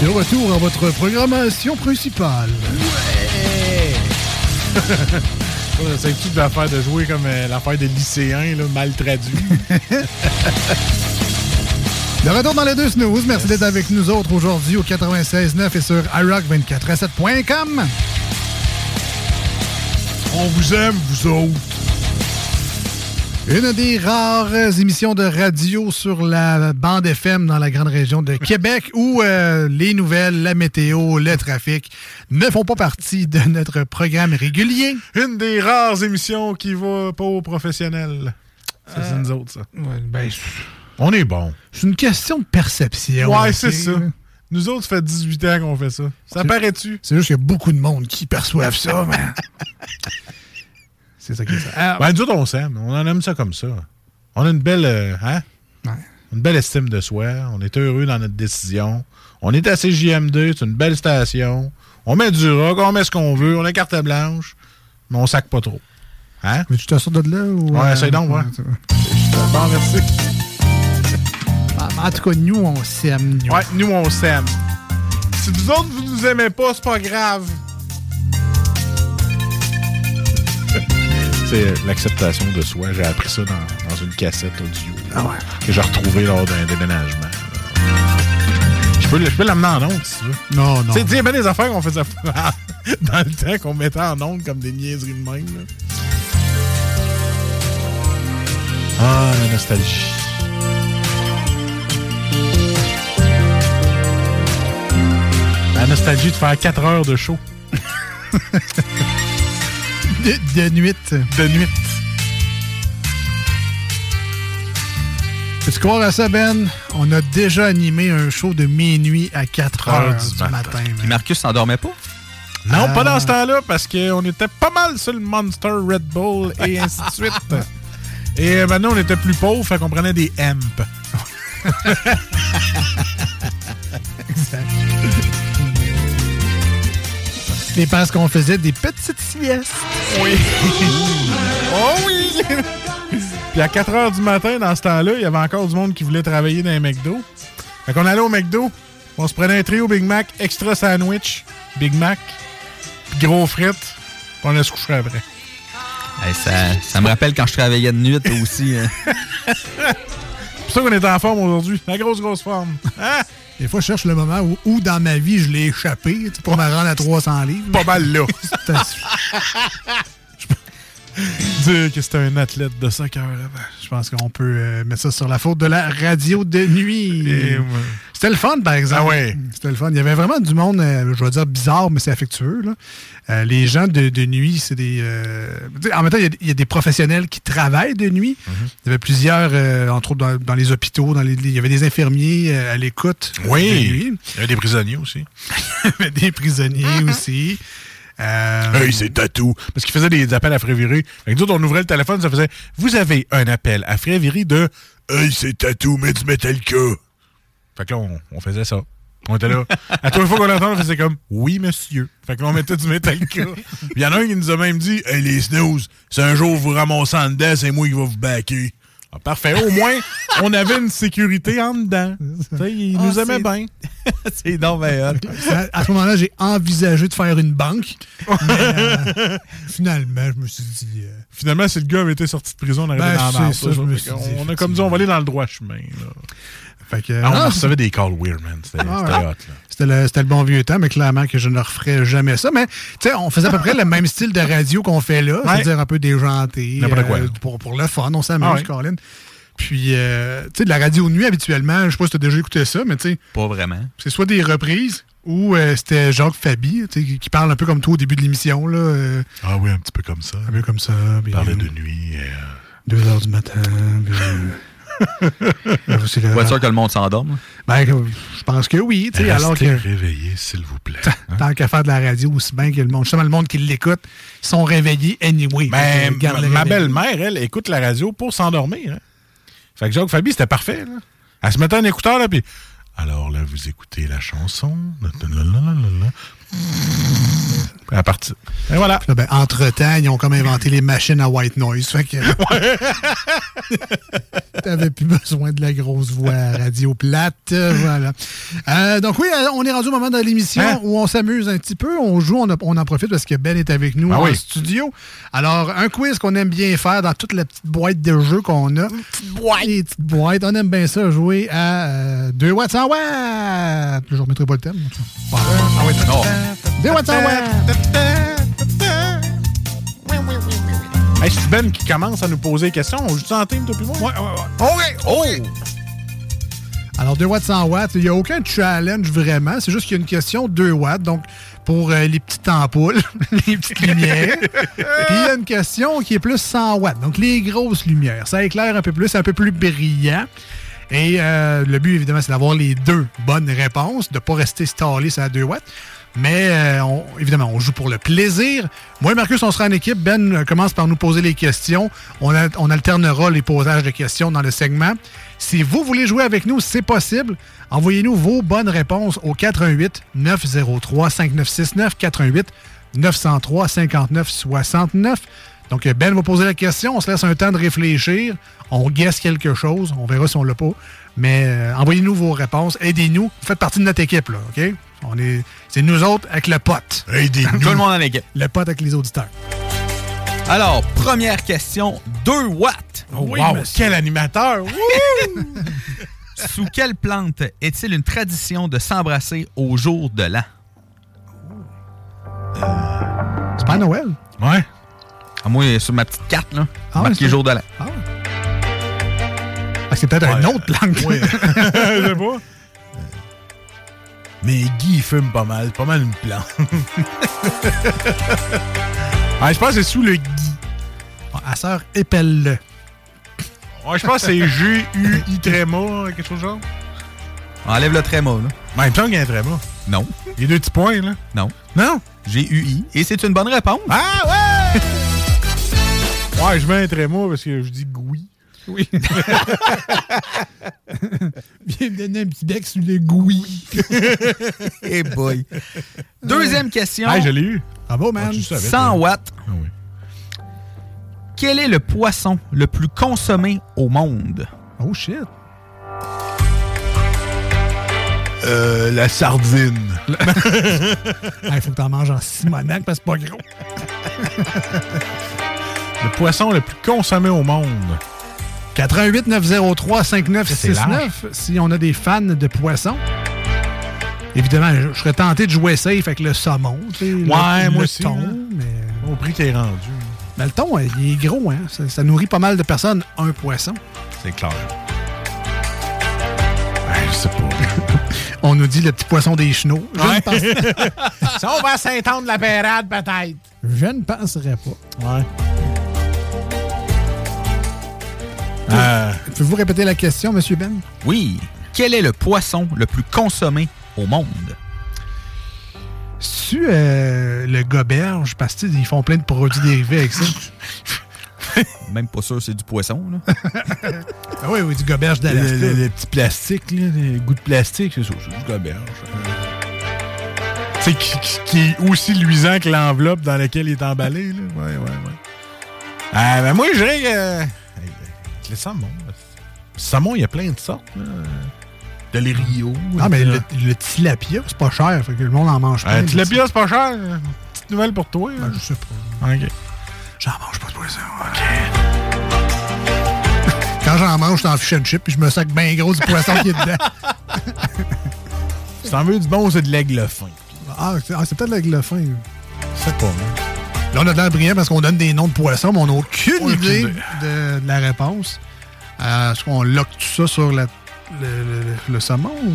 De retour à votre programmation principale. Ouais! C'est-tu de l'affaire de jouer comme euh, l'affaire des lycéens, là, mal traduit? De retour dans les deux snooze. Merci d'être avec nous autres aujourd'hui au 96.9 et sur iRock247.com. On vous aime, vous autres. Une des rares émissions de radio sur la bande FM dans la grande région de Québec où euh, les nouvelles, la météo, le trafic ne font pas partie de notre programme régulier. Une des rares émissions qui va pas aux professionnels. C'est Euh, nous autres, ça. ben, On est bon. C'est une question de perception. Ouais, c'est ça. Nous autres, ça fait 18 ans qu'on fait ça. Ça paraît-tu? C'est juste qu'il y a beaucoup de monde qui perçoivent ça, mais. c'est ça qui est ça. Ben, nous autres, on s'aime. On en aime ça comme ça. On a une belle, euh, hein? Une belle estime de soi. On est heureux dans notre décision. On est à CJM2. C'est une belle station. On met du rock. On met ce qu'on veut. On a carte blanche. Mais on sac pas trop. Hein? Veux-tu te sortir de là? Ou, Ouais, euh, essaye donc, ouais. c'est bon. Merci. En tout cas, nous, on s'aime. nous. Ouais, nous, on s'aime. Si vous autres, vous nous aimez pas, c'est pas grave. C'est l'acceptation de soi. J'ai appris ça dans, dans une cassette audio que j'ai retrouvée lors d'un déménagement. Je peux, je peux l'amener en ondes, si tu veux. Non, non. Tu sais, bien des affaires qu'on faisait dans le temps qu'on mettait en ondes comme des niaiseries de même. là. Ah, la nostalgie. La nostalgie de faire 4 heures de show. De, de nuit. De nuit. Peux-tu croire à ça, Ben? On a déjà animé un show de minuit à 4 heures du matin. Puis Marcus s'endormait pas? Non, Ah. pas dans ce temps-là, parce qu'on était pas mal sur le Monster Red Bull et ainsi de suite. Et euh, maintenant, on était plus pauvres, fait qu'on prenait des hemp. Et parce qu'on faisait des petites siestes. Oui. oh oui! Puis à 4 heures du matin, dans ce temps-là, il y avait encore du monde qui voulait travailler dans un McDo. Fait qu'on allait au McDo, on se prenait un trio Big Mac, extra sandwich, Big Mac, puis gros frites, puis on allait se coucher après. Hey, ça, ça me rappelle quand je travaillais de nuit aussi. hein. C'est pour ça qu'on est en forme aujourd'hui. La grosse, grosse forme. Hein? Des fois, je cherche le moment où, où dans ma vie, je l'ai échappé pour me rendre à 300 livres. Pas mal là. Dire que c'était un athlète de soccer avant. Je pense qu'on peut euh, mettre ça sur la faute de la radio de nuit. Ouais. C'était le fun, par exemple. Ah ouais. C'était le fun. Il y avait vraiment du monde, euh, je vais dire bizarre, mais c'est affectueux. là. Euh, les gens de, de nuit, c'est des. euh, en même temps, il y a- il y, a des professionnels qui travaillent de nuit. Mhm. Il y avait plusieurs, euh, entre autres dans, dans les hôpitaux, dans les, il y avait des infirmiers à l'écoute. de Oui. nuit. Il y a des prisonniers aussi. Il y avait des prisonniers aussi. Euh, Hey, c'est tatou. Parce qu'il faisait des appels à Fréviré. Fait que nous autres, on ouvrait le téléphone, ça faisait Vous avez un appel à Fréviré de Hey, c'est tatou, mais du Metallica. Fait que là, on, on faisait ça. On était là. À toute fois qu'on l'entend, on faisait comme Oui, monsieur. Fait que là, on mettait du Metallica. Puis il y en a un qui nous a même dit Hey, les snooze, c'est un jour vous ramassez en dedans, c'est moi qui va vous backer. Ah, parfait. Au moins, on avait une sécurité en dedans. Il Ah, nous aimait bien. c'est donc. À, à ce moment-là, j'ai envisagé de faire une banque. Mais, euh, finalement, je me suis dit. euh, Finalement, si le gars avait été sorti de prison, on arrivait Ben, dans la c'est marde, ça, ça, je me fait suis qu'on- dit, On a comme dit, on va aller dans le droit chemin. là. Fait que, Ah, on en recevait des calls weird, man. C'était Ah, c'était hot, le, bon vieux temps, mais clairement que je ne referai jamais ça. Mais, tu sais, on faisait à peu près le même style de radio qu'on fait là, Ouais. c'est-à-dire un peu déjanté. N'importe quoi. pour, pour le fun, on s'amuse, Ah ouais. Colin. Puis, euh, tu sais, de la radio nuit, habituellement, je sais pas si tu as déjà écouté ça, mais tu sais, Pas vraiment. c'est soit des reprises ou euh, c'était Jacques Fabi, tu sais, qui- qui parle un peu comme toi au début de l'émission, là. euh, Ah oui, un petit peu comme ça. un peu comme ça. Parlait euh, de nuit. et, euh, Deux heures du matin. puis, euh, c'est Pas sûr que le monde s'endorme? Ben, que- je pense que oui, alors Restez que... réveillés, s'il vous plaît. Hein? Tant qu'à faire de la radio, aussi bien que le monde. Justement, le monde qui l'écoute, ils sont réveillés anyway. Garde ma, belle-mère, elle, écoute la radio pour s'endormir. hein. Fait que Jacques Fabi, c'était parfait. Là. Elle se mettait un écouteur, là, puis... Alors là, vous écoutez la chanson. À partir. Et voilà. Puis là, ben, entre-temps, ils ont comme inventé les machines à white noise. Fait que. T'avais plus besoin de la grosse voix radio plate. euh, Voilà. Euh, donc, oui, euh, on est rendu au moment de l'émission Hein? où on s'amuse un petit peu. On joue, on, a- on en profite parce que Ben est avec nous Ah en oui. studio. Alors, un quiz qu'on aime bien faire dans toute la petite boîte de jeux qu'on a. petite boîte. Les petites boîtes. On aime bien ça, jouer à 2 watts 100 watts. Je ne remettrai pas le thème. Ah oui, Non. 2 watts 100 watts. Hey, c'est Ben qui commence à nous poser des questions. On joue en team, toi puis moi? Ouais, ouais, ouais. Oh! Alors, 2 watts 100 watts, il n'y a aucun challenge vraiment. C'est juste qu'il y a une question 2 watts. Donc, pour euh, les petites ampoules, les petites lumières. Puis, il y a une question qui est plus 100 watts. Donc, les grosses lumières. Ça éclaire un peu plus, c'est un peu plus brillant. Et euh, le but, évidemment, c'est d'avoir les deux bonnes réponses, de ne pas rester stallé sur la 2 watts. Mais euh, évidemment, on joue pour le plaisir. Moi et Marcus, on sera en équipe. Ben euh, commence par nous poser les questions. On, alternera les posages de questions dans le segment. Si vous voulez jouer avec nous, c'est possible. Envoyez-nous vos bonnes réponses au 88 903 5969 88 903 59 69. Donc, Ben va poser la question. On se laisse un temps de réfléchir. On guesse quelque chose. On verra si on l'a pas. Mais euh, envoyez-nous vos réponses. Aidez-nous. Faites partie de notre équipe, là, OK? On est, c'est nous autres avec le pote. Aidez-nous. Tout le monde en équipe. Le pote avec les auditeurs. Alors, première question, 2 watts. Oh, wow, quel animateur! Sous quelle plante est-il une tradition de s'embrasser au jour de l'an? C'est pas Noël? Ouais. Ah, moi, sur ma petite carte, là, Ah ouais, marqué c'est- jour de l'an. Ah, c'est peut-être une autre planque. Oui. Je sais pas. Mais Guy, il fume pas mal. Pas mal une plante. ah, je pense que c'est sous le Guy. À sœur, épelle-le. Ouais, je pense que c'est G-U-I tréma, quelque chose de genre. Enlève le tréma, là. Mais il me semble qu'il y a un tréma. Non. Les deux petits points, là. Non. Non? G-U-I. Et c'est une bonne réponse. Ah ouais! Ouais, je mets un tréma parce que je dis Gouy. Oui. Viens me donner un petit bec sur le gouy. Eh boy. Deuxième question. Ah, je l'ai eu. Bravo, man? 100 watts. Ah oui. Quel est le poisson le plus consommé au monde? Oh shit. Euh, la sardine. Il faut que t'en manges en Simonac parce que c'est pas gros. Le poisson le plus consommé au monde. 88 903 C'est large. 5969 si on a des fans de poissons. Évidemment, je je serais tenté de jouer safe avec le saumon. le- Ouais, le moi aussi, thon, là. mais... Au prix qu'il est rendu. mais le thon, il est gros. Hein? Ça, ça nourrit pas mal de personnes, un poisson. C'est clair. Ouais, je sais pas. On nous dit le petit poisson des chenaux. Je, Ouais. ne pense... Ça, on va à Saint-Anne-de-la-Pérade, peut-être. je ne penserais pas. Ouais. Euh, Pouvez-vous répéter la question, Monsieur Ben? Oui. Quel est le poisson le plus consommé au monde? Tu euh, le goberge, parce qu'ils font plein de produits dérivés avec ça. Même pas sûr c'est du poisson, là. Ah oui, oui, du goberge d'Alaska. le- le petit plastique, là, les goûts de plastique, c'est ça, c'est du goberge. Sais, qui, qui- est aussi luisant que l'enveloppe dans laquelle il est emballé. Là. Ouais, ouais, ouais. Ah, ben moi, je dirais que. Le saumon. Le saumon, il y a plein de sortes. Là. De les Rio. Ah, mais le, le tilapia, c'est pas cher. Fait que le monde en mange plein. Euh, de tilapia, c'est pas cher. Petite nouvelle pour toi. Ben, je sais pas. OK. J'en mange pas de poisson. Quand j'en mange, je suis en fish and chip puis je me sac bien gros du poisson qui est dedans. Si t'en veux du bon, c'est de l'aigle fin. Ah, c'est ah, peut-être l'aigle fin. C'est pas mal. Là, on a de l'air brillant parce qu'on donne des noms de poissons, mais on n'a aucune Aucune idée idée. de, de la réponse. Euh, Est-ce qu'on lock tout ça sur la- le, le- le saumon? ou-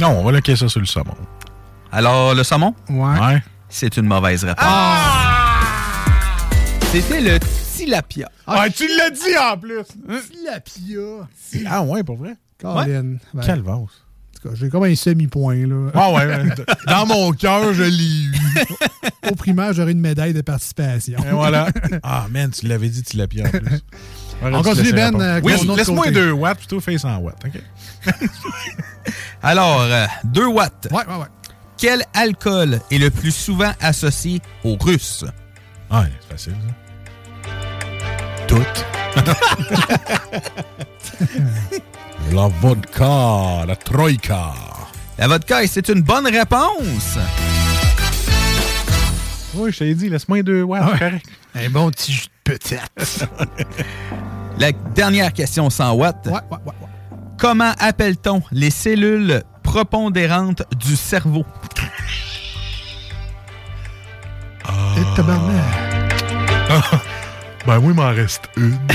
Non, on va loquer ça sur le saumon. Alors, le saumon? Ouais. Ouais. C'est une mauvaise réponse. C'était le tilapia. Ah, tu l'as dit en plus! Tilapia. Ah ouais, pour vrai? Colin. Ben, Quelle vase. En tout cas, J'ai comme un semi-point, là. Ah ouais, dans mon cœur, je l'ai eu. Au primaire, j'aurais une médaille de participation. Et voilà. Ah, man, tu l'avais dit, tu l'as en plus. On continue, Ben, avec Oui, laisse-moi côté. 2 watts plutôt fait 100 watts. OK? Alors, 2 watts. Ouais, ouais, ouais. Quel alcool est le plus souvent associé aux Russes? Ah, ouais, c'est facile, ça. Tout. La vodka, la troïka. La vodka, et c'est une bonne réponse. Oui, je t'ai dit, laisse-moi 2 watts, Ah ouais. correct. Un bon petit jus de peut-être. La dernière question 100 watts. ouais, ouais, ouais. ouais. Comment appelle-t-on les cellules prépondérantes du cerveau? Et tabarnak. Ben oui, il m'en reste une.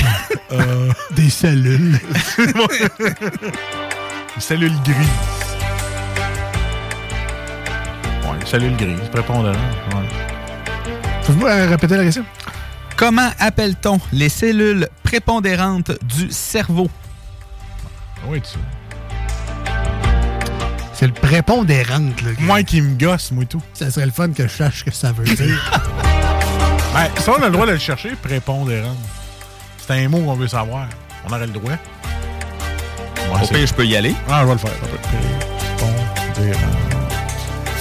Euh, Des cellules. Une cellule grise. Ouais, une cellule grise, prépondérante. Ouais. Pouvez-vous euh, répéter la question? Comment appelle-t-on les cellules prépondérantes du cerveau? Ah Oui, tu C'est le prépondérante, là. Moi qui me gosse, moi et tout. Ça serait le fun que je sache ce que ça veut dire. Ben, ça, on a le droit de le chercher, prépondérant. C'est un mot qu'on veut savoir. On aurait le droit. Ouais, Au pire, je peux y aller. Ah, je vais le faire. Prépondérant.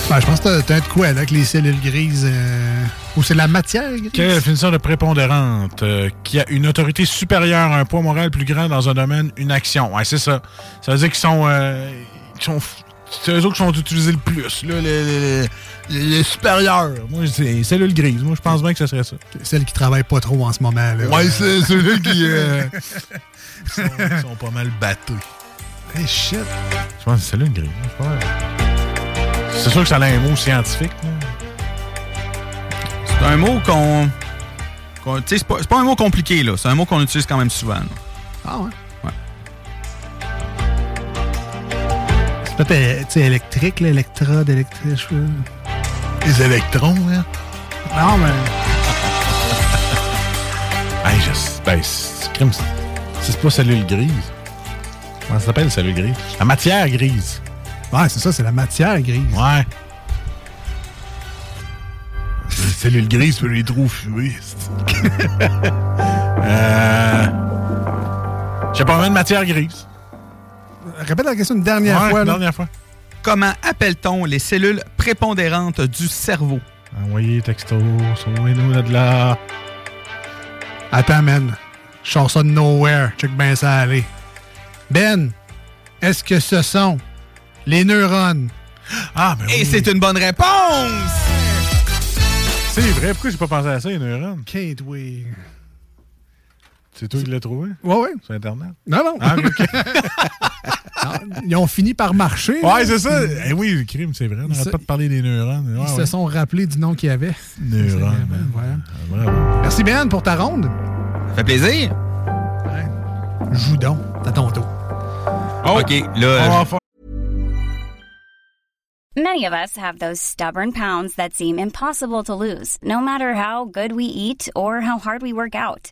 Ben, je pense que t'as- t'as de quoi, là, avec les cellules grises. euh, Ou c'est la matière grise? Quelle définition de prépondérante? Euh, qui a une autorité supérieure, un poids moral plus grand dans un domaine, une action. Ouais, c'est ça. Ça veut dire qu'ils sont. euh, sont c'est eux autres qui sont utilisés le plus, là, les, les- les- les supérieurs. Moi, c'est cellule grise. Moi, je pense bien que ce serait ça. Celle qui travaille pas trop en ce moment. Là. Ouais, c'est ceux-là qui euh, sont, sont pas mal battus. Hey, shit. Je pense que c'est cellule grise. C'est sûr que ça a un mot scientifique. là. C'est un mot qu'on. qu'on- tu sais, c'est pas, c'est pas un mot compliqué, là. C'est un mot qu'on utilise quand même souvent. là. Ah ouais? Peut-être électrique, l'électrode, électrique. Les électrons, hein? Non, mais. Hey, je, ben, c'est crime, c'est- pas cellule grise. Comment ça s'appelle, cellule grise? La matière grise. Ouais, c'est ça, c'est la matière grise. Ouais. Les cellules grises, tu les trouver fumées. euh... Je sais pas combien de matière grise. Répète la question une dernière Ouais, fois. là. dernière fois. Comment appelle-t-on les cellules prépondérantes du cerveau? Envoyez texto, sauvez-nous de là. Attends, man. Je sors ça de nowhere. Check bien ça aller. Ben, est-ce que ce sont les neurones? Ah, mais Et c'est une bonne réponse! C'est vrai, pourquoi j'ai pas pensé à ça, les neurones? Kate, oui. C'est toi qui l'as trouvé? Ouais, ouais. Sur Internet? Non, non. Ah, ok. Non, Ils ont fini par marcher. ouais, c'est ça. Eh oui, le crime, c'est vrai. On n'arrête se- pas de parler des neurones. Ils Ouais, se ouais. sont rappelés du nom qu'il y avait. Neurones, man. Voilà. Ah, bravo. Merci, Ben, pour ta ronde. Ça fait plaisir. Joue donc. T'as ton tour. OK, là. Faire- Many of us have those stubborn pounds that seem impossible to lose, no matter how good we eat or how hard we work out.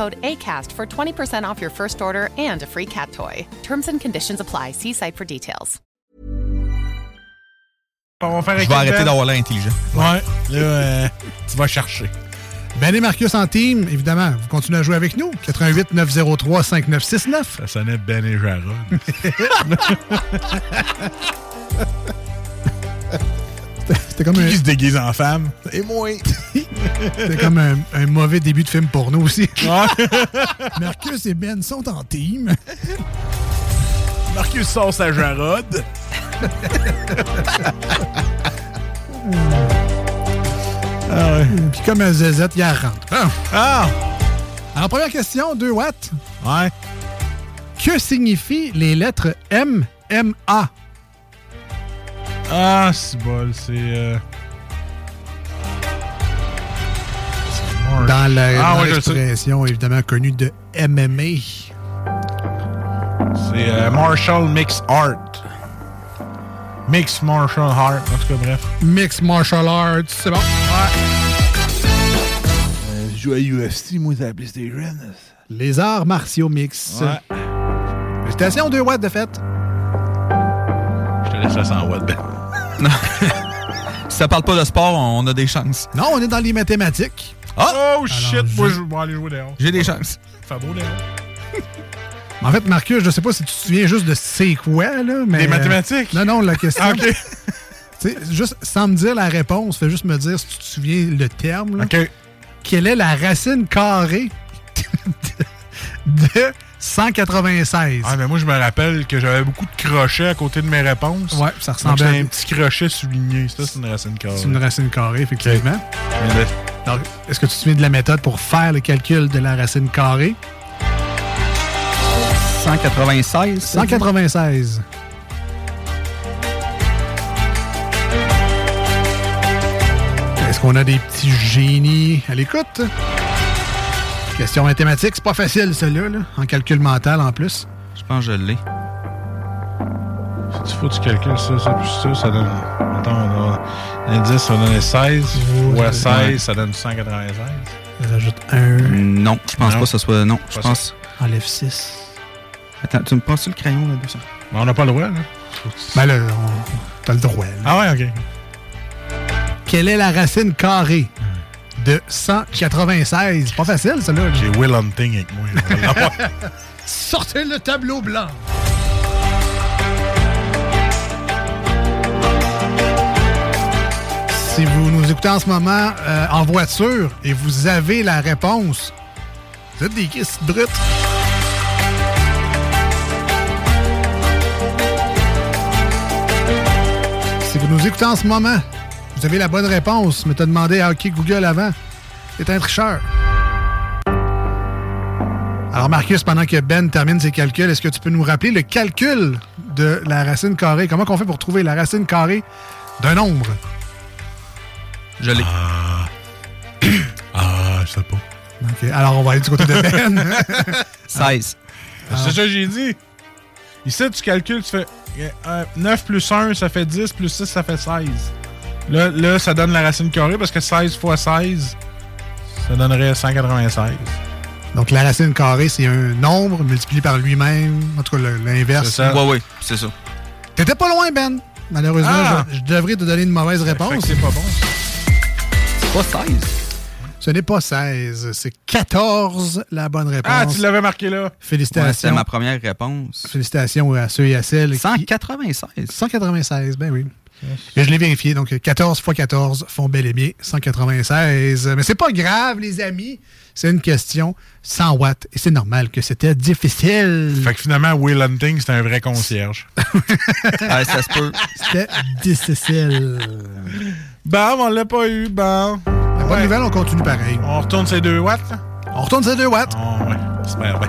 ACAST for 20% off your first order and a free cat toy. Terms and conditions apply. See site for details. On va faire Je avec vais Ben. arrêter d'avoir l'air intelligent. Ouais, là, euh, tu vas chercher. Ben et Marcus en team, évidemment. Vous continuez à jouer avec nous. 88 903 5969. Ça sonnait Ben et Jarod. C'était comme, Qui un, se déguise en femme? Et moi. c'était comme un, un mauvais début de film porno aussi. Marcus et Ben sont en team. Marcus sort sa Jarod. Ah ouais. Puis comme un zézette, il rentre. Ah. Ah! Alors, première question, 2 watts. Ouais. Que signifient les lettres M, M, A? Ah, c'est bol, c'est. Euh... Dans la- Ah, ouais, l'expression, évidemment, connue de MMA. C'est euh, Martial Mix Art. Mix Martial Art, en tout cas, bref. Mixed Martial Arts, c'est bon. je joue à UFC, moi, la PlayStation. Les arts martiaux mix. Ouais. Félicitations, 2 watts de fête. Je te laisse la 100 watts, Ben. Si ça parle pas de sport, on a des chances. Non, on est dans les mathématiques. Oh, shit, Alors, moi, je- je vais aller jouer dehors. J'ai des chances. Fait beau dehors. En fait, Marcus, je sais pas si tu te souviens juste de c'est quoi, là, mais... Des mathématiques? Non, non, la question... Ah, OK. Tu sais, juste, sans me dire la réponse, fais juste me dire si tu te souviens le terme, là. OK. Quelle est la racine carrée de 196? Ah, mais moi, je me rappelle que j'avais beaucoup de crochets à côté de mes réponses. Ouais, ça ressemblait à... un petit crochet souligné. Ça, c'est une racine carrée. C'est une racine carrée, effectivement. Alors, est-ce que tu te souviens de la méthode pour faire le calcul de la racine carrée? 196. 196. qu'on a des petits génies à l'écoute? Question mathématique, c'est pas facile, celle-là, là, en calcul mental en plus. Je pense que je l'ai. Il faut que tu calcules ça, ça, plus ça, ça donne. Attends, on a. L'indice, ça donne 16. fois 16, ça donne 196. Rajoute un. Non, je pense Non? pas que ce soit. Non, je pense. Enlève 6. Attends, tu me passes le crayon là dessus Mais on n'a pas le droit, là. Ben là, on- t'as le droit. là. Ah ouais, ok. Quelle est la racine carrée? De 196? Pas facile, celle-là. J'ai Will Hunting avec moi. Sortez le tableau blanc. Si vous nous écoutez en ce moment euh, en voiture et vous avez la réponse, vous êtes des kisses brutes. Si vous nous écoutez en ce moment, vous avez la bonne réponse, mais t'as demandé à OK Google avant. C'est un tricheur. Alors, Marcus, pendant que Ben termine ses calculs, est-ce que tu peux nous rappeler le calcul de la racine carrée? Comment on fait pour trouver la racine carrée d'un nombre? Je l'ai. Ah, je sais pas. OK. Alors, on va aller du côté de Ben. 16. C'est ça que j'ai dit. Ici, tu calcules, tu fais euh, 9 plus 1, ça fait 10, plus 6, ça fait 16. Là, là, ça donne la racine carrée parce que 16 fois 16, ça donnerait 196. Donc, la racine carrée, c'est un nombre multiplié par lui-même. En tout cas, le- l'inverse. C'est ça. Ouais, ouais, c'est ça. T'étais pas loin, Ben. Malheureusement, Ah! je, je devrais te donner une mauvaise réponse. que c'est pas bon. C'est pas 16. Ce n'est pas 16, c'est 14 la bonne réponse. Ah, tu l'avais marqué là. Ouais, Félicitations. c'est ma première réponse. Félicitations à ceux et à celles. qui- 196. 196, ben oui. Et je l'ai vérifié, donc 14 x 14 font bel et bien 196. Mais c'est pas grave, les amis. C'est une question 100 watts. Et c'est normal que c'était difficile. Fait que finalement, Will Hunting, c'était un vrai concierge. Ouais, ça se peut. C'était difficile. Bam, on l'a pas eu, bam. La bonne nouvelle, on continue pareil. On retourne ces 2 watts, là? On retourne ces 2 watts. Oh, ouais. Bien.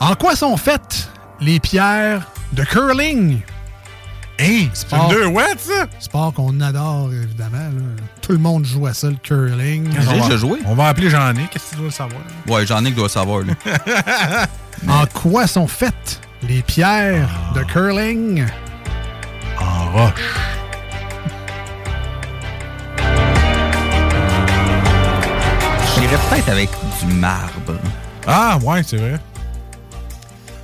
En quoi sont faites les pierres de curling? Hein? C'est une 2 watts, ça? Sport qu'on adore, évidemment. là. Tout le monde joue à ça, le curling. J'ai On va- déjà joué. On va appeler Jean-Nic. Qu'est-ce que tu dois le savoir? Ouais, que doit savoir. Là. En quoi sont faites les pierres de curling? En roche. J'irais peut-être avec du marbre. Ah, ouais, c'est vrai.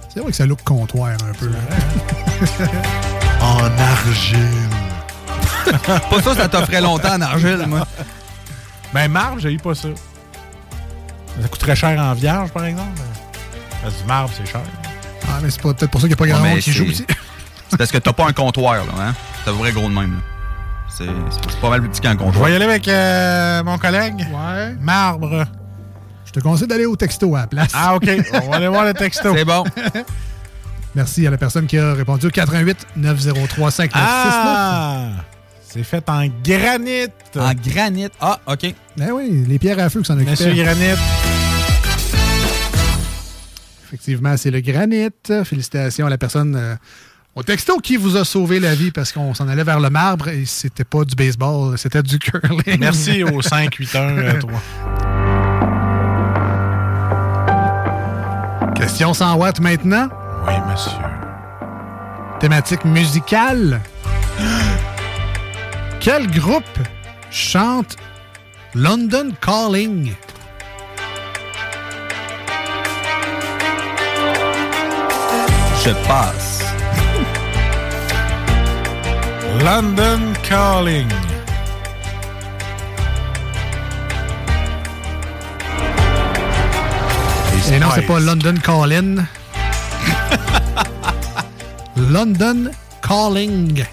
C'est vrai que ça look comptoir un peu. En argile. Pas ça, ça t'offrait longtemps en argile, moi. Ben, marbre, j'ai pas ça. Ça coûterait cher en vierge, par exemple. Parce que du marbre, c'est cher. Ah, mais c'est pas- peut-être pour ça qu'il n'y a pas grand Ouais, monde qui c'est- joue ici. C'est parce que t'as pas un comptoir, là. Hein? T'as vrai gros de même. là. C'est pas mal plus petit qu'un Je comptoir. vais y aller avec euh, mon collègue. Ouais. Marbre. Je te conseille d'aller au texto à la place. Ah, OK. On va aller voir le texto. C'est bon. Merci à la personne qui a répondu au 88 903 5969. Ah! C'est fait en granit. En granit. Ah, OK. Ben oui, les pierres à feu qui s'en Monsieur occupaient. Granit. Effectivement, c'est le granit. Félicitations à la personne euh, au texto qui vous a sauvé la vie parce qu'on s'en allait vers le marbre et c'était pas du baseball, c'était du curling. Merci au 581 3. Question 100 watts maintenant. Oui, monsieur. Thématique musicale. Quel groupe chante London Calling? Je passe. London Calling. Et non, c'est pas London Calling. London Calling.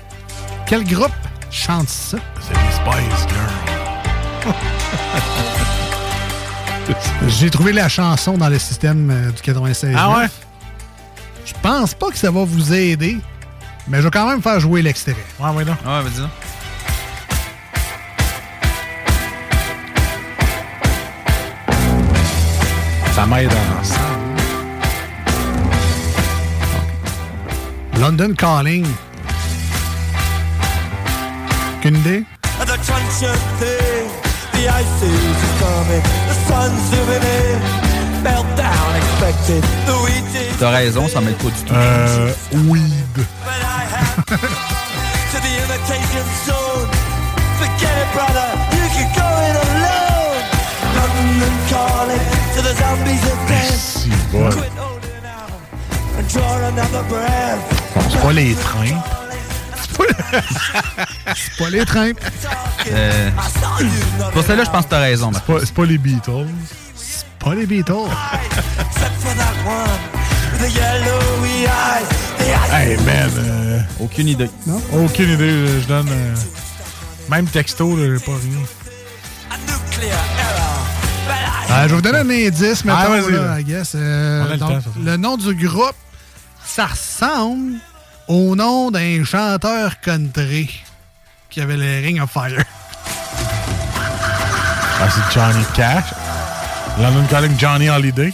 Quel groupe chante ça? C'est les Spice Girls. J'ai trouvé la chanson dans le système euh, du 96. Ah ouais? Je pense pas que ça va vous aider, mais je vais quand même faire jouer l'extrait. Ouais, ouais, non. Ouais, vas-y. Ça m'aide en ça. London Calling. Aucune idée? The Crunch thing, the ice is coming, the sun's zooming in, meltdown expected, the wheat is T'as raison, ça m'aide pas du tout. Euh, weed. to the imitation zone. Forget it, brother, you can go it alone. London calling to the zombies again. bon. C'est pas les trains. C'est pas les trains. Euh, pour celle-là, je pense que t'as raison. C'est pas, c'est pas les Beatles. C'est pas les Beatles. Hey, man. euh, Aucune idée. Non? Aucune idée. euh, Je donne. euh, même texto, j'ai pas rien. Euh, je vais vous donner un indice, Ah, là, là. I guess. Euh, On a le donc, temps, ça fait. le nom du groupe, ça ressemble au nom d'un chanteur country qui avait le Ring of Fire. Ah, c'est Johnny Cash. London Calling Johnny Holiday.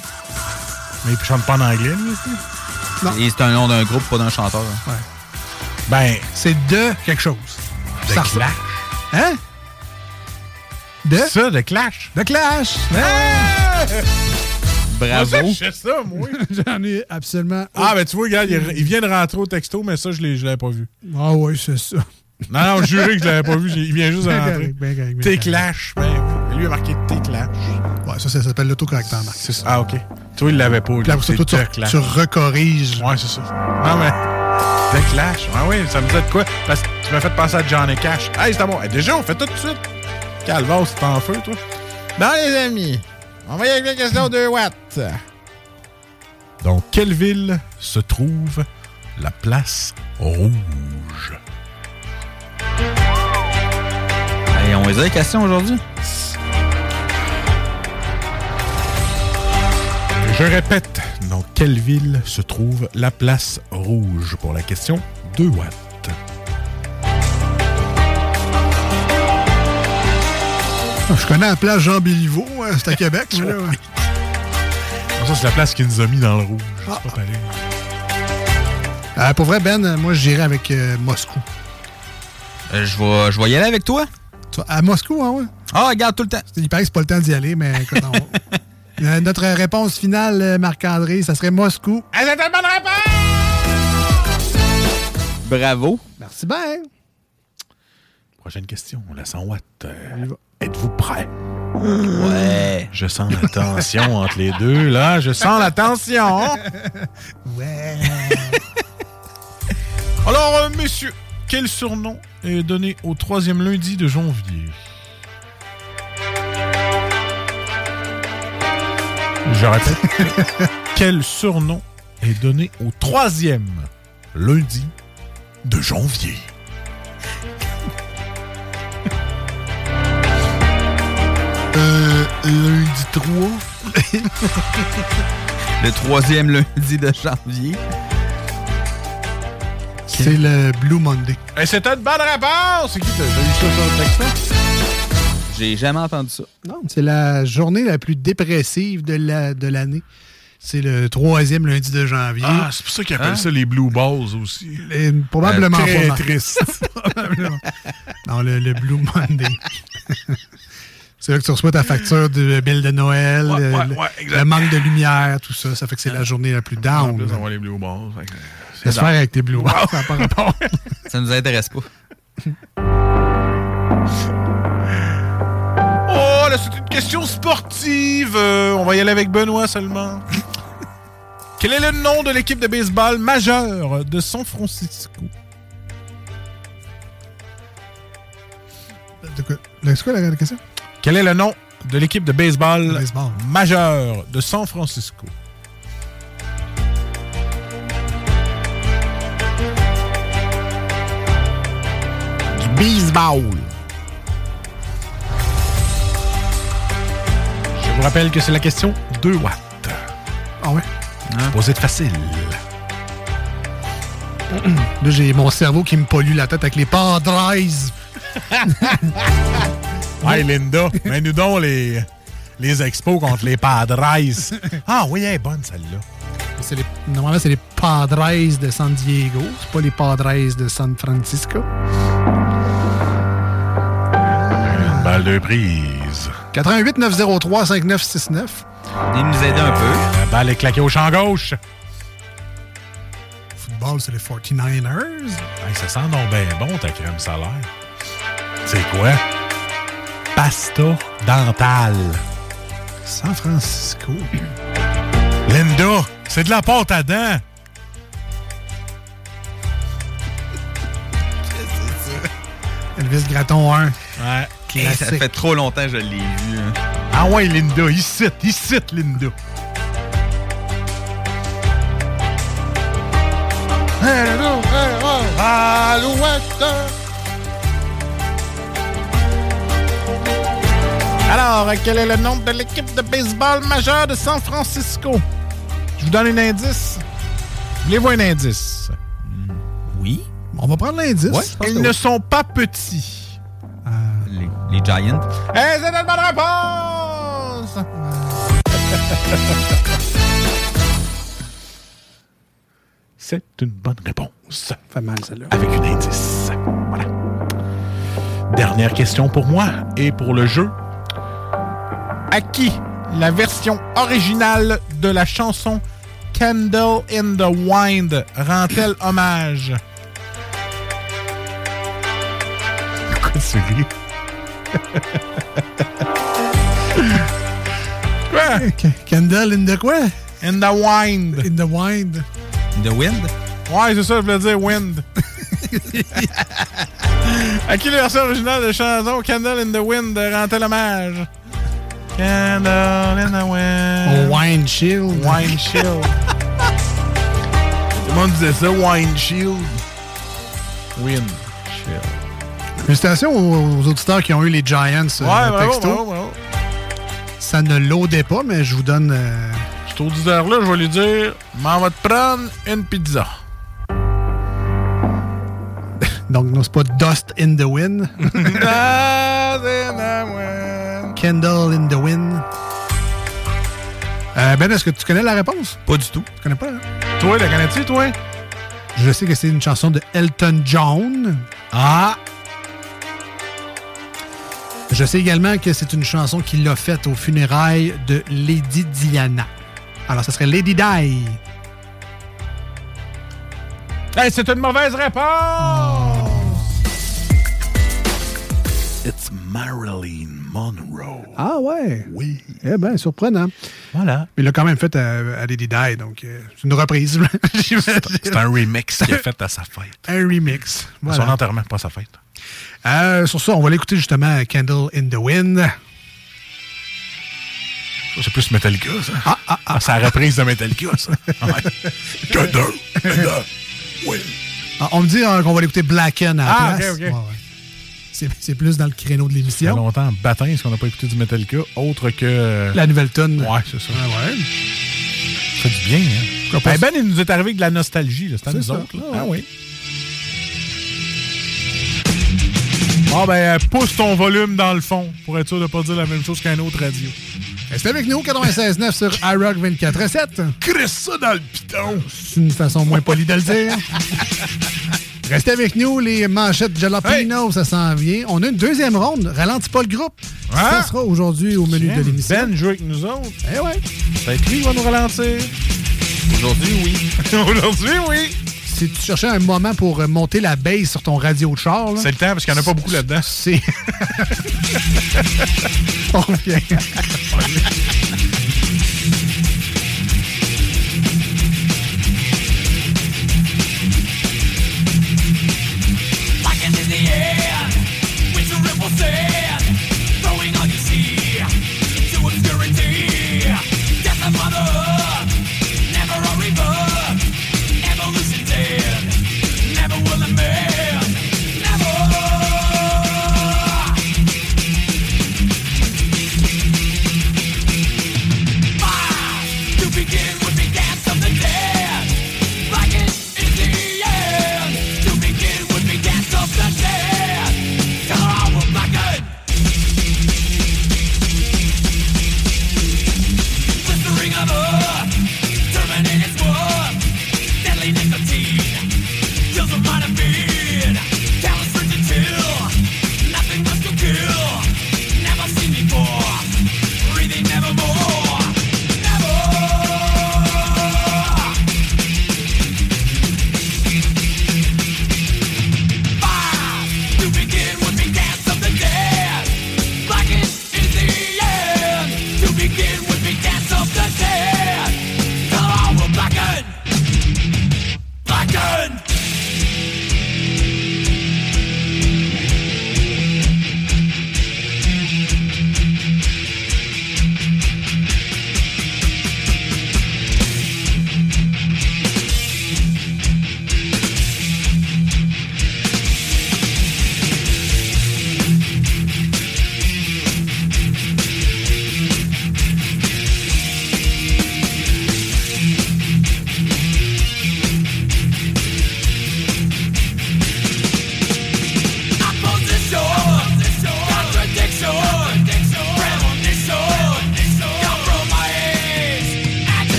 Mais il chante pas en anglais, lui aussi. Et c'est un nom d'un groupe, pas d'un chanteur. hein. Ben. C'est de quelque chose. De Ça Clash. Hein? De? Ça, de Clash. De Clash. Bravo. Moi, je sais ça, moi. J'en ai absolument. Ah, ben tu vois, regarde, il, il vient de rentrer au texto, mais ça, je l'ai je l'avais pas vu. Ah oui, c'est ça. Non, non, juré que je l'avais pas vu. Il vient juste de Bien rentrer. correct, bien T'es. Clash. Ben, lui a marqué T'es Clash. Ouais, ça, ça s'appelle l'autocorrecteur, Marc. C'est ça. Ah, OK. Toi, il l'avait pas. lui. Après ça, C'est toi, tu, tu recorriges. Ouais, c'est ça. Non, mais. The Clash. Ah oui, ça me disait de quoi? Parce que tu m'as fait penser à Johnny Cash. Hey, c'est à moi. Hey, déjà, on fait tout de suite. Calvas, c'est en feu, toi. Bon, les amis, on va y aller avec la question de watts. Dans quelle ville se trouve la place rouge? Allez, on les a les questions aujourd'hui? Je répète, dans quelle ville se trouve la place rouge? Pour la question 2 watts? Je connais la place Jean Béliveau, hein, c'est à Québec. Ça, c'est la place qui nous a mis dans le rouge. Ah. C'est pas pareil. Euh, pour vrai, Ben, moi, j'irais avec euh, Moscou. Euh, je vais je vais y aller avec toi? À Moscou, hein, ouais? Ah, regarde tout le temps. Il paraît que c'est pas le temps d'y aller, mais écoute, on va- Euh, Notre réponse finale, euh, Marc-André, ça serait Moscou. Ah, c'est une bonne réponse! Bravo. Merci bien. Prochaine question, la 100 watts. Euh, Êtes-vous prêts? Ouais. Je sens la tension entre les deux, là. Je sens la tension. Ouais. Alors, euh, messieurs, quel surnom est donné au troisième lundi de janvier? Je répète. quel surnom est donné au troisième lundi de janvier? Lundi 3. Le troisième lundi de janvier. C'est le Blue Monday. Et c'est une bonne réponse! C'est qui t'as eu ça sur le texte? J'ai jamais entendu ça. Non, c'est la journée la plus dépressive de la- de l'année. c'est le troisième lundi de janvier. Ah, c'est pour ça qu'ils appellent ça les Blue Balls aussi. Et probablement Euh, très triste. Probablement. Non, le, le Blue Monday. c'est là que tu reçois ta facture de bill de Noël, Ouais, le, ouais, le- ouais, exact. le manque de lumière, tout ça. Ça fait que c'est la journée la plus En down. plus, là. on va les Blue Balls. Laisse faire avec tes Blue Balls, ça pas rapport. Ça nous intéresse pas. Oh, là, c'est une question sportive. Euh, on va y aller avec Benoît seulement. Quel est le nom de l'équipe de baseball majeure de San Francisco? De quoi? Le- C'est quoi la, la question? Quel est le nom de l'équipe de baseball, Baseball. majeure de San Francisco? Du baseball. Je vous rappelle que c'est la question 2 watts. Ah ouais? Posez de facile. Là, j'ai mon cerveau qui me pollue la tête avec les Padres. Ouais, Linda, mets-nous donc les, les expos contre les Padres. Ah oui, elle est bonne celle-là. C'est les- Normalement, c'est les Padres de San Diego. C'est pas les Padres de San Francisco. balle de prise. 88 903 5969. Venez nous aider un peu. La balle est claquée au champ gauche. Football, c'est les 49ers. Hey, ça sent donc bien bon, ta crème solaire. C'est quoi? Pasta dentale. San Francisco. Linda, c'est de la pâte à dents. Elvis Graton 1. Ouais. Hey, ça fait trop longtemps que je l'ai vu. hein. Ah ouais, Linda, il cite, il cite, Linda. Alors, quel est le nom de l'équipe de baseball majeure de San Francisco? Je vous donne un indice. Voulez-vous un indice? Oui. On va prendre l'indice. Ouais, Ils ne sont pas petits. Les, les Giants. Eh, c'est une bonne réponse! C'est une bonne réponse. Fait mal, celle-là. Avec un indice. Voilà. Dernière question pour moi et pour le jeu. À qui la version originale de la chanson Candle in the Wind rend-elle hommage? Pourquoi tu ris? Quoi? Candle in the quoi? In the wind. In the wind. The Wind? Ouais, c'est ça, je voulais dire wind. à qui la version originale de la chanson Candle in the Wind rend-elle hommage? Candle in the Wind. Au Wine Shield. Wine Shield. Tout le monde disait ça, Wine Shield. Wind Shield. Félicitations aux, aux auditeurs qui ont eu les Giants euh, Ouais, bravo, texto. bravo, bravo. Ça ne l'audait pas, mais je vous donne... euh, Cet auditeur-là, je vais lui dire M'en va te prendre une pizza. Donc, non, c'est pas Dust in the Wind. Candle in the Wind. Euh, ben, est-ce que tu connais la réponse? Pas du tout. Tu connais pas, hein? Toi, la connais-tu, toi? Je sais que c'est une chanson de Elton John. Ah! Je sais également que c'est une chanson qu'il a faite aux funérailles de Lady Diana. Alors, ça serait Lady Di. Hey, c'est une mauvaise réponse! It's Marilyn Monroe. Ah ouais? Oui. Eh bien, surprenant. Voilà. Mais il l'a quand même fait à, à Lady Di, donc euh, c'est une reprise. C'est un remix qu'il a fait à sa fête. un remix. À. Son enterrement, pas sa fête. Euh, sur ça, on va l'écouter justement Candle in the Wind. C'est plus Metallica, ça. Ah, ah, ah. C'est la reprise de Metallica, ça. Candle in the Wind. Ah, on me dit euh, qu'on va l'écouter Blacken à la Ah, place. Ouais, ouais. C'est plus dans le créneau de Ça fait l'émission. longtemps en baptême parce qu'on n'a pas écouté du Metallica, autre que... La nouvelle tonne. Ouais, c'est ça. Ah ouais. Ça fait du bien, hein? Ben, ben, il nous est arrivé avec de la nostalgie, là. C'est à nous ça. autres, là. Ah Ah oui. Bon, ben, euh, pousse ton volume dans le fond pour être sûr de ne pas dire la même chose qu'un autre radio. Restez avec nous, 96.9 sur iRock 24.7. Crisse ça dans le piton! C'est une façon moins polie de le dire. Restez avec nous, les manchettes Jalapeno, ça s'en vient. On a une deuxième ronde. Ralentis pas le groupe. Ça sera aujourd'hui au menu de l'émission. Ben joue avec nous autres. Eh ouais. Peut-être lui qui va nous ralentir. Aujourd'hui, oui. Aujourd'hui, oui. Si tu cherchais un moment pour euh, monter la base sur ton radio de char, C'est le temps parce qu'il n'y en a pas beaucoup là-dedans. c'est. On revient.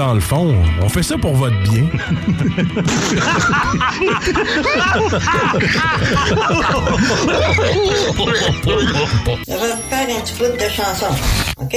Dans le fond, on fait ça pour votre bien. Je vais vous faire un petit bout de chanson, OK?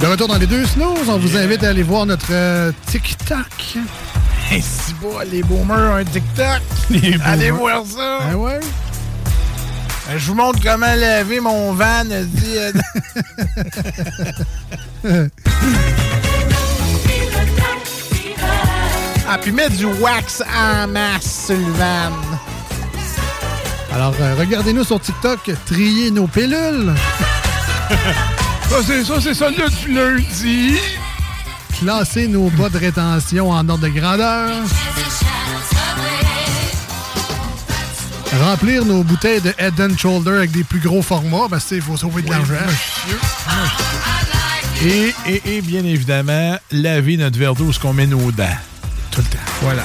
De retour dans les deux snooze, on vous invite à aller voir notre euh, TikTok. Et si bon, les boomers ont un TikTok. Les Allez boomers. voir ça. Ah ouais? Euh, Je vous montre comment laver mon van. dit, euh, ah, puis mettre du wax en masse sur le van. Alors, euh, regardez-nous sur TikTok, trier nos pilules. ça, c'est ça, c'est ça, du lundi. Classer nos bas de rétention en ordre de grandeur. Remplir nos bouteilles de Head and Shoulder avec des plus gros formats, parce qu'il faut sauver de l'argent. Et, et, et bien évidemment, laver notre verre d'eau, ce qu'on met nos dents. Tout le temps. Voilà.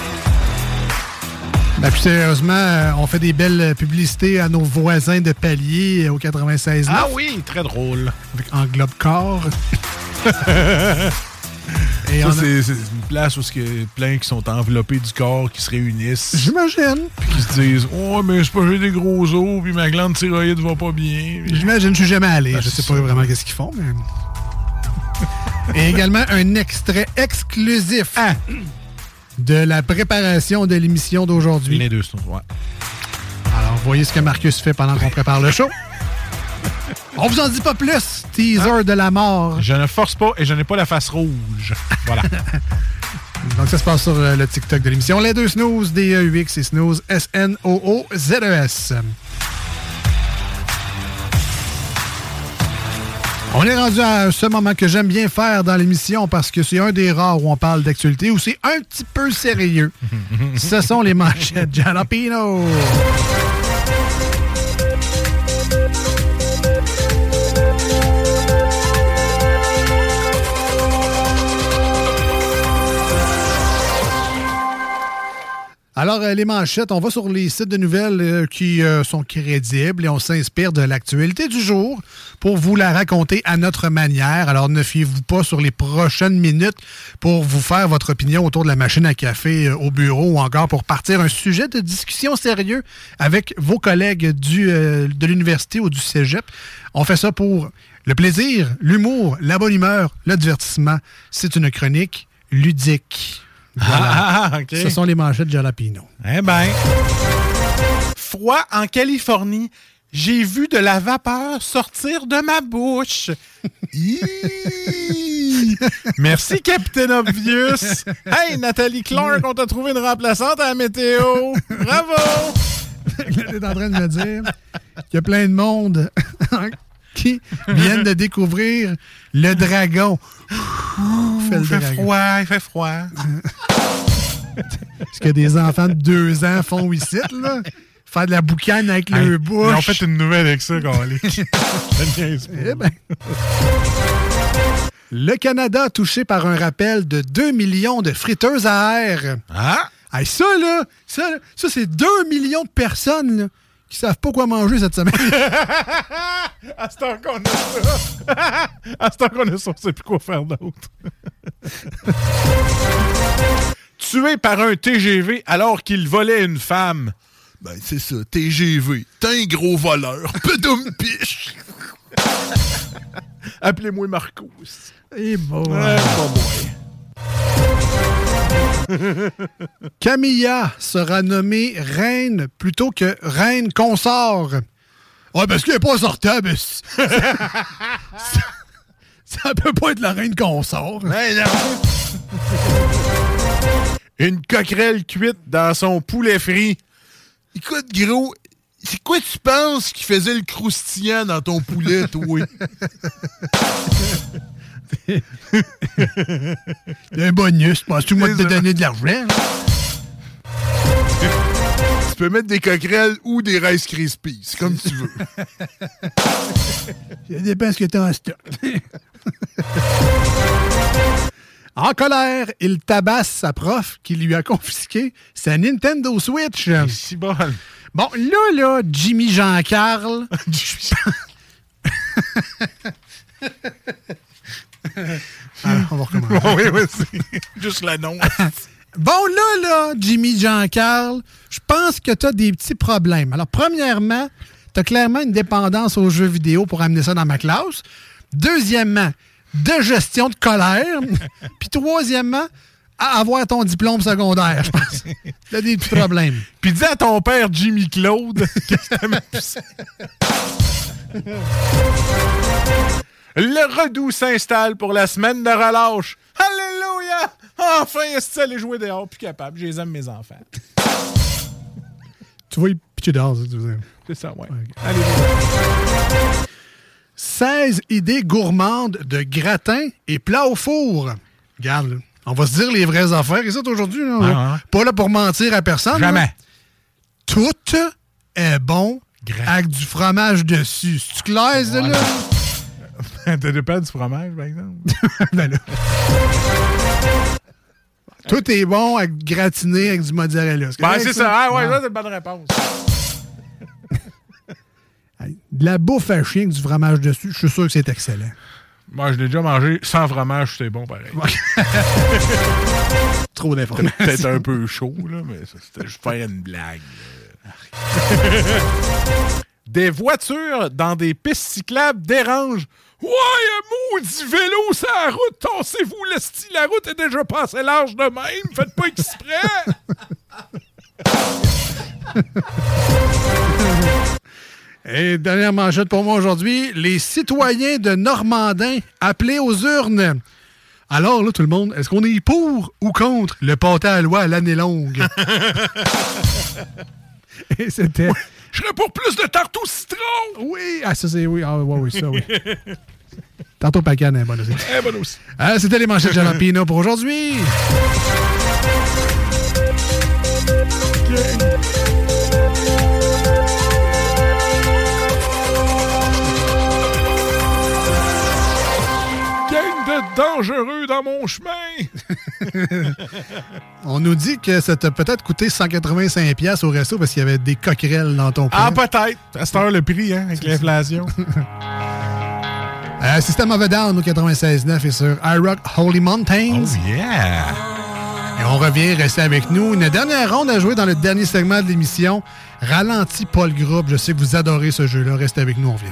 Ben, plus sérieusement, euh, on fait des belles publicités à nos voisins de palier au 96 Ah oui, très drôle. Avec Englobe Corps. Et on a- c'est une place où il y a plein qui sont enveloppés du corps, qui se réunissent. J'imagine. Puis qui se disent Oh, mais c'est pas j'ai des gros os, puis ma glande thyroïde va pas bien. J'imagine, je suis jamais allé. Ben, je sais pas ça. vraiment qu'est-ce qu'ils font, mais. Et également un extrait exclusif Ah! De la préparation de l'émission d'aujourd'hui. Les deux sont, ouais. Alors, voyez ce que Marcus fait pendant qu'on prépare le show. On vous en dit pas plus. Teaser de la mort. Je ne force pas et je n'ai pas la face rouge. Voilà. Donc, ça se passe sur euh, le TikTok de l'émission. Les deux snooze, D-E-U-X et snooze, S-N-O-O-Z-E-S. On est rendu à ce moment que j'aime bien faire dans l'émission parce que c'est un des rares où on parle d'actualité où c'est un petit peu sérieux. Ce sont les manchettes Jalapino. Alors, euh, les manchettes, on va sur les sites de nouvelles euh, qui euh, sont crédibles et on s'inspire de l'actualité du jour pour vous la raconter à notre manière. Alors, ne fiez-vous pas sur les prochaines minutes pour vous faire votre opinion autour de la machine à café au bureau ou encore pour partir un sujet de discussion sérieux avec vos collègues du, de l'université ou du cégep. On fait ça pour le plaisir, l'humour, la bonne humeur, le divertissement. C'est une chronique ludique. Voilà. Ah, OK. Ce sont les manchettes Jalapino. Eh ben. Froid en Californie. J'ai vu de la vapeur sortir de ma bouche. Merci, Captain Obvious. Hey, Nathalie Clark, on t'a trouvé une remplaçante à la météo. Bravo! Tu es en train de me dire qu'il y a plein de monde qui viennent de découvrir le dragon. Fait il fait dragon. froid, il fait froid. Ce que des enfants de deux ans font ici, là. Faire de la boucane avec Hey, le Ils bouche. ont fait une nouvelle avec ça, pas. Eh ben. Le Canada touché par un rappel de 2 millions de friteuses à air. Ah! Hey, ça, là, ça, ça c'est 2 millions de personnes là, qui savent pas quoi manger cette semaine. à ce temps qu'on a ça. à ce temps qu'on a ça, on sait plus quoi faire d'autre. Tué par un TGV alors qu'il volait une femme. Ben, c'est ça, TGV. T'es un gros voleur. Pedoum piche. Appelez-moi Marcos. Eh bon. Ouais, pas Camilla sera nommée reine plutôt que reine consort. Ouais, parce qu'elle n'est pas sortable. ça, ça peut pas être la reine consort? Une coquerelle cuite dans son poulet frit. Écoute, gros, c'est quoi tu penses qui faisait le croustillant dans ton poulet, toi? Un bonus. Penses-tu moi de te donner de l'argent? tu peux mettre des coquerelles ou des Rice Krispies. C'est comme tu veux. Ça dépend ce que tu as en stock. en colère, il tabasse sa prof qui lui a confisqué sa Nintendo Switch. Si bon. Bon, là, là, Jimmy Jean-Carl. Alors, on va recommencer. oui, oui, c'est juste l'annonce. Bon, là, là, Jimmy Jean-Carl, je pense que tu as des petits problèmes. Alors, premièrement, tu as clairement une dépendance aux jeux vidéo pour amener ça dans ma classe. Deuxièmement, de gestion de colère. Puis troisièmement, à avoir ton diplôme secondaire, je pense. Tu as des petits problèmes. Puis dis à ton père Jimmy Claude que. Le redoux s'installe pour la semaine de relâche. Alléluia! Enfin, est-ce aller jouer dehors? Plus capable. Je les aime, mes enfants. Tu vois, il pitcher dehors, ça, tu veux dire. C'est ça, ouais. Allez, 16 idées gourmandes de gratin et plats au four. Regarde, là, on va se dire les vraies affaires. Et ça, aujourd'hui, là, Ah, ouais. pas là pour mentir à personne. là. Jamais. Tout est bon avec du fromage dessus. C'est clair, là? T'as dépend du fromage, par exemple. Ben là. Tout est bon avec gratiné avec du mozzarella. Ben, c'est ça? Ah, ouais, Ah. ça, c'est une bonne réponse. De la bouffe à chien avec du fromage dessus, je suis sûr que c'est excellent. Moi, je l'ai déjà mangé sans fromage, c'est bon pareil. Trop d'informations. Peut-être un peu chaud, là, mais c'était juste faire une blague. des voitures dans des pistes cyclables dérangent. Ouais, un maudit vélo sur la route, tassez-vous, le style, la route est déjà pas assez large de même, faites pas exprès. Et dernière manchette pour moi aujourd'hui, les citoyens de Normandin appelés aux urnes. Alors là, tout le monde, est-ce qu'on est pour ou contre le pâté à loi à l'année longue? Et c'était... Je serais pour plus de tarte au citron. Oui, ah ça c'est oui, ah ouais, oui, ça oui. Tantôt Pacane est bonne aussi. Eh, bonne aussi. Ah, c'était les manchettes Jalapino pour aujourd'hui. Gang de dangereux dans mon chemin. On nous dit que ça t'a peut-être coûté 185$ piastres au resto parce qu'il y avait des coquerelles dans ton Ah, plat. peut-être. À cette heure, le prix, hein, avec l'inflation. Euh, System of a Down au 96.9 et sur iRock Holy Mountains. Oh, yeah! Et on revient, restez avec nous. Une dernière ronde à jouer dans le dernier segment de l'émission. Ralenti Paul Groupe. Je sais que vous adorez ce jeu-là. Restez avec nous, on vient.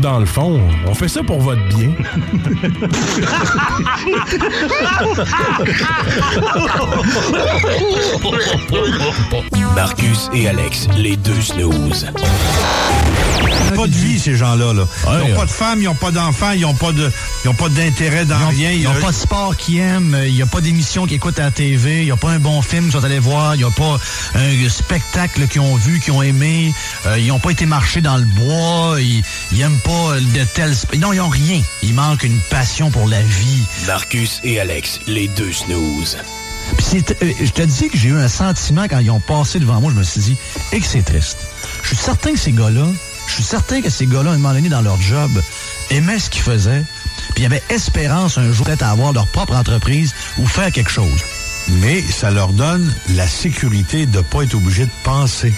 Nous dans le fond, on fait ça pour votre bien. Marcus et Alex, les deux snooze. pas de vie, ces gens-là. Là. Ils Ouais, n'ont pas de femme, ils n'ont pas d'enfants, ils n'ont pas de, ils ont pas d'intérêt dans rien. Ils n'ont pas de sport qu'ils aiment, il n'y a pas d'émission qu'ils écoutent à la TV, il n'y a pas un bon film qu'ils sont allés voir, il n'y a pas un spectacle qu'ils ont vu, qu'ils ont aimé, euh, ils n'ont pas été marcher dans le bois, ils n'aiment pas de tels... Non, ils n'ont rien. Il manque une passion pour la vie. Marcus et Alex, les deux snooze. Puis euh, je te dis que j'ai eu un sentiment quand ils ont passé devant moi, je me suis dit, et que c'est triste. Je suis certain que ces gars-là, je suis certain que ces gars-là, à un moment donné, dans leur job, aimaient ce qu'ils faisaient, puis ils avaient espérance un jour peut-être à avoir leur propre entreprise ou faire quelque chose. Mais ça leur donne la sécurité de ne pas être obligé de penser.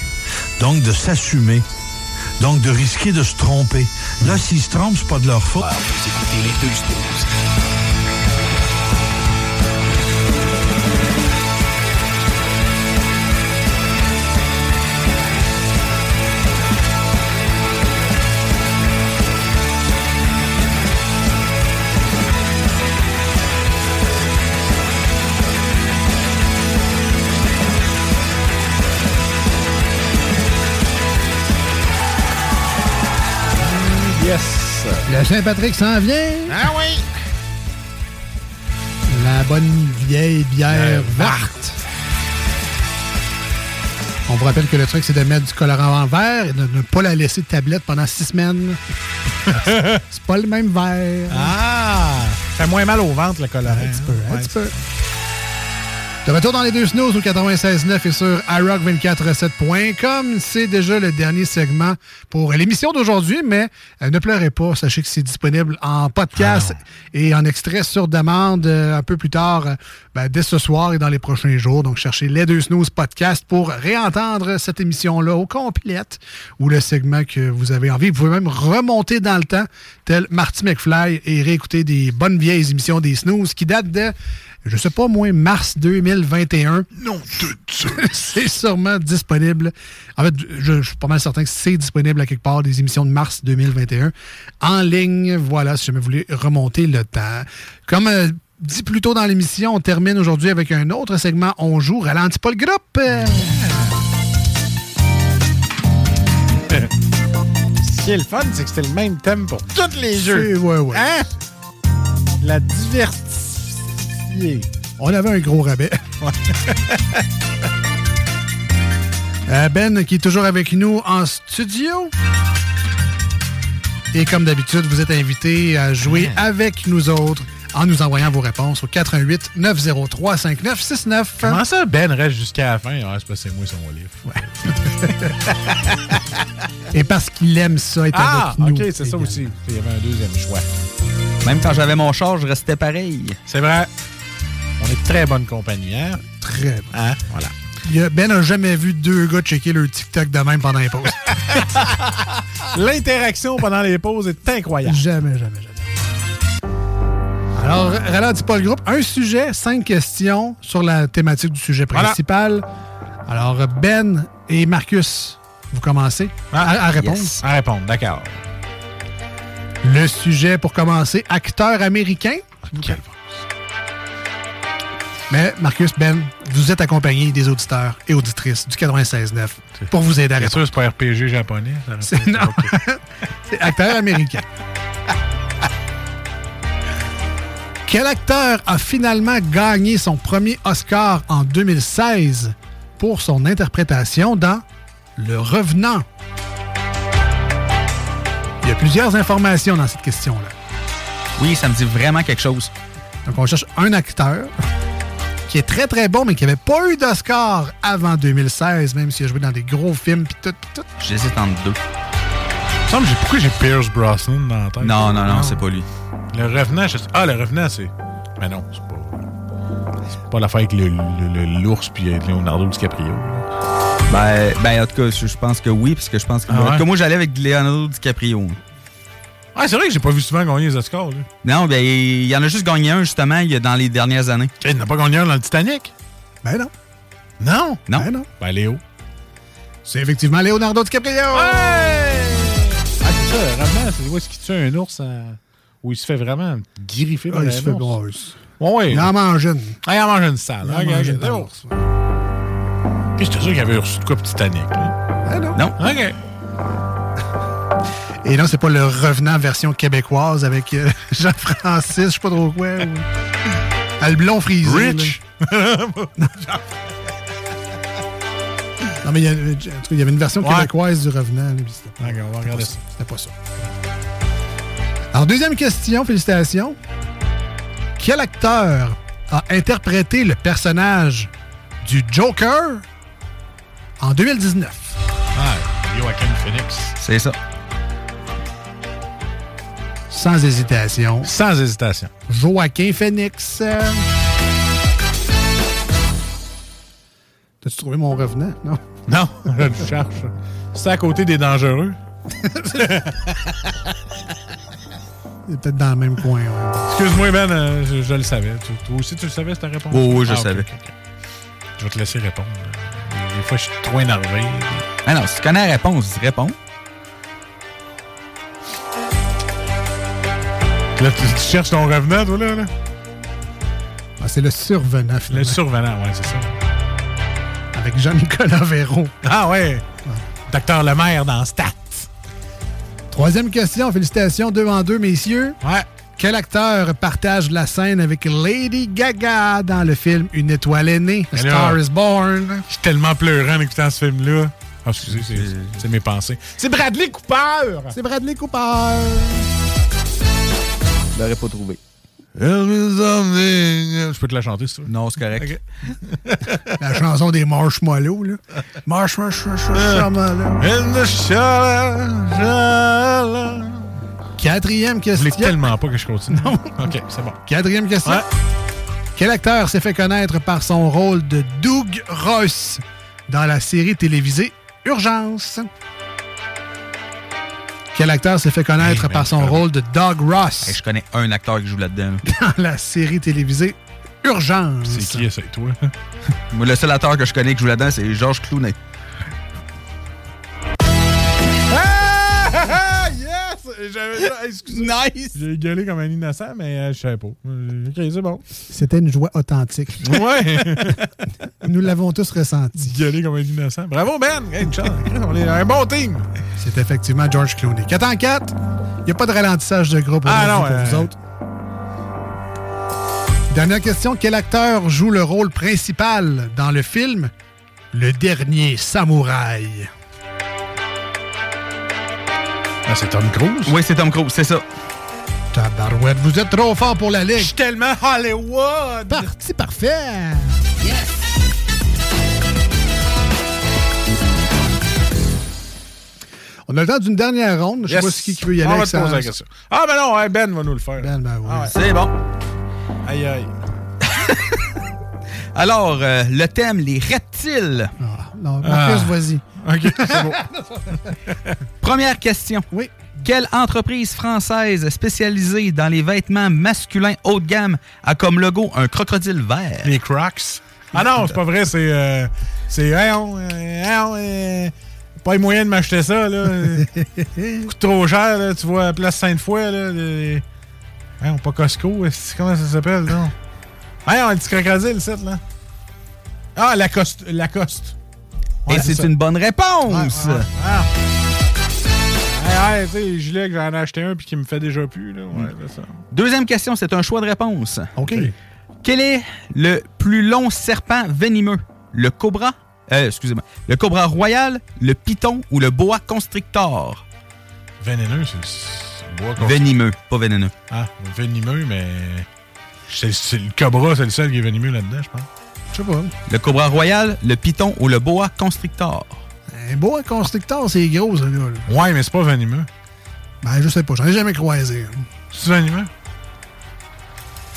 Donc, de s'assumer. Donc, de risquer de se tromper. Là, s'ils se trompent, c'est pas de leur faute. Le Saint-Patrick s'en vient. Ah oui! La bonne vieille bière verte. On vous rappelle que le truc, c'est de mettre du colorant en verre et de ne pas la laisser de tablette pendant six semaines. c'est pas le même verre. Ah! Fait moins mal au ventre, le colorant. Un petit peu, un petit peu. De retour dans les deux snooze au 96.9 et sur iRock247.com. C'est déjà le dernier segment pour l'émission d'aujourd'hui, mais euh, ne pleurez pas. Sachez que c'est disponible en podcast et en extrait sur demande euh, un peu plus tard, euh, ben, dès ce soir et dans les prochains jours. Donc, cherchez les deux snooze podcast pour réentendre cette émission-là au complète ou le segment que vous avez envie. Vous pouvez même remonter dans le temps, tel Marty McFly, et réécouter des bonnes vieilles émissions des snooze qui datent de je sais pas, moi, mars 2021. Non, c'est sûrement disponible. En fait, je, je suis pas mal certain que c'est disponible à quelque part des émissions de mars 2021 en ligne. Voilà, si jamais vous voulez remonter le temps. Comme euh, dit plus tôt dans l'émission, on termine aujourd'hui avec un autre segment. On joue Ralentis pas le groupe. Euh, Ce qui est le fun, c'est que c'était le même thème pour tous les jeux. Ouais, ouais. Hein? La On avait un gros rabais. Euh, ben, qui est toujours avec nous en studio. Et comme d'habitude, vous êtes invité à jouer avec nous autres en nous envoyant vos réponses au 88 903 5969. Comment ça, Ben reste jusqu'à la fin? Ah, c'est pas c'est moi son livre. Et parce qu'il aime ça être Ah, avec nous. ok, c'est ça aussi. Il y avait un deuxième choix. Même quand j'avais mon char, je restais pareil. C'est vrai. On est très bonne compagnie, hein? Très bon. Hein? Voilà. Ben n'a jamais vu deux gars checker leur TikTok de même pendant les pauses. L'interaction pendant les pauses est incroyable. Jamais, jamais, jamais. Alors, ralentis pas le groupe. Un sujet, cinq questions sur la thématique du sujet Voilà. principal. Alors, Ben et Marcus, vous commencez à, à répondre? Yes. À répondre, d'accord. Le sujet pour commencer, acteur américain. Mais Marcus, Ben, vous êtes accompagné des auditeurs et auditrices du 96.9 pour vous aider à Bien répondre. sûr, c'est pas RPG japonais. ça C'est non. C'est acteur américain. Quel acteur a finalement gagné son premier Oscar en 2016 pour son interprétation dans Le Revenant? Il y a plusieurs informations dans cette question-là. Oui, ça me dit vraiment quelque chose. Donc, on cherche un acteur qui est très, très bon, mais qui n'avait pas eu d'Oscar avant 2016, même s'il a joué dans des gros films pis tout, pis tout. J'hésite entre deux. Il me semble que j'ai- pourquoi j'ai Pierce Brosnan dans la tête? Non, non, non, c'est pas lui. Le revenant, je sais- Ah, le revenant, c'est. Mais non, c'est pas. C'est pas l'affaire avec le- le- le- l'ours puis avec Leonardo DiCaprio. Ben, ben, en tout cas, je pense que oui, parce que je pense que. Ah en tout ouais? cas, moi, j'allais avec Leonardo DiCaprio. Ah, c'est vrai que j'ai pas vu souvent gagner les Oscars, lui. Non, ben, il y en a juste gagné un, justement, il y a dans les dernières années. Il n'a pas gagné un dans le Titanic? Ben non. Non? Non. Ben non. Ben, Léo. C'est effectivement Leonardo DiCaprio. Ah, c'est ça, revenant, c'est où est-ce qu'il tue un ours en- où il se fait vraiment griffer Ah, par il un se fait ours? bon. Ouais, ouais. Il en mange une. Ah, il en mange une salle. Il en Ok, mange une bon. Puis j'étais sûr qu'il avait reçu de quoi pour Titanic. là. Ben non. Non. OK. Et non, c'est pas le revenant version québécoise avec euh, Jean-Francis, je sais pas trop quoi. ou- le blond frisé. Rich? là. Non, mais il y, a- en tout cas, il y avait une version Ouais. québécoise du revenant. pas- OK, on va regarder ça. C'était pas ça. Alors, deuxième question, félicitations. Quel acteur a interprété le personnage du Joker en 2019? Ah, Joaquin Phoenix. C'est ça. Sans hésitation. Sans hésitation. Joaquin Phoenix. T'as-tu trouvé mon revenant? Non. Non, je le cherche. C'est à côté des dangereux. Il est peut-être dans le même coin. ouais. Excuse-moi, Ben, euh, je, je le savais. Tu- toi aussi, tu le savais, cette réponse? Oh, oui, je Ah, savais. Je vais te laisser répondre. Des fois, je suis trop énervé. Ah non, si tu connais la réponse, réponds. Là, tu, tu cherches ton revenant, toi, là? là? Ah, c'est le survenant, Le finalement. survenant, ouais, c'est ça. Avec Jean-Nicolas Véro. Ah, ouais. Docteur Lemaire dans Stat. Troisième question, félicitations, deux en deux, messieurs. Ouais. Quel acteur partage la scène avec Lady Gaga dans le film Une étoile est née, A Mais là- Star is Born? Je suis tellement pleurant en écoutant ce film-là. Ah, excusez, c'est mes pensées. C'est Bradley Cooper! C'est Bradley Cooper. Je l'aurais pas trouvé. Je peux te la chanter, si tu veux. Non, c'est correct. La chanson des Marshmallows, là. Quatrième Je voulais question. tellement pas que je continue. Non. OK, c'est bon. Quatrième question. Ouais. Quel acteur s'est fait connaître par son rôle de Doug Ross dans la série télévisée Urgence? Quel acteur s'est fait connaître Hey, man, par son rôle de Doug Ross? Hey, je connais un acteur qui joue là-dedans. là. dans la série télévisée Urgence? C'est qui, c'est toi? Moi, le seul acteur que je connais qui joue là-dedans, c'est Georges Clooney. Yes! J'avais excusez. Nice! J'ai gueulé comme un innocent, mais euh, je savais pas. Euh, OK, c'est bon. C'était une joie authentique. Ouais! Nous l'avons tous ressenti. gueuler comme un innocent. Bravo, Ben! Hey, une chance. On est un bon team! C'est effectivement George Clooney. 4 en 4. Il n'y a pas de ralentissage de groupe Ah, non, pour euh, vous autres. Dernière question. Quel acteur joue le rôle principal dans le film Le Dernier Samouraï? Ah, c'est Tom Cruise? Oui, c'est Tom Cruise, c'est ça. Tabarouette, vous êtes trop fort pour la ligue. Je suis tellement Hollywood. Parti parfait. On a le temps d'une dernière ronde. Je sais Yes. pas si qui qui veut y aller. On va avec te poser ça. la question. Ah, ben non, ouais, Ben va nous le faire. Ben, ben oui. Ah ouais. C'est bon. Aïe, aïe. Alors, euh, le thème, les reptiles. Non, Marcus, Ah. vas-y. OK, c'est bon. Première question. Oui. Quelle entreprise française spécialisée dans les vêtements masculins haut de gamme a comme logo un crocodile vert? Les Crocs. Ah non, c'est pas vrai, c'est. Euh, c'est. Hey, on, euh, hey, on, euh, pas les moyens de m'acheter ça, là. coûte trop cher, là. Tu vois, à Place Sainte-Foy, là. Les... Hey, on pas Costco, est-ce- comment ça s'appelle, non? Hey, on a un petit crocodile, ça, là. Ah, Lacoste. Lacoste. Et Ouais, c'est ça. une bonne réponse. Ouais, ouais, ah. Hey, hey, tu sais, les gilets que j'en ai acheté un puis qui me fait déjà plus, là. Ouais, c'est ça. Deuxième question, c'est un choix de réponse. OK. Quel est le plus long serpent venimeux? Le cobra? Euh, excusez-moi. Le cobra royal, le python ou le boa constrictor? Vénéneux, c'est bois qu'on- Venimeux, pas vénéneux. Ah, venimeux, mais. C'est- le cobra, c'est le seul qui est venimeux là-dedans, je pense. Je sais pas. Le cobra royal, le python ou le boa constrictor? Un boa constrictor, c'est gros, ça, là. là. Ouais, mais c'est pas venimeux. Ben, je sais pas. J'en ai jamais croisé. C'est venimeux?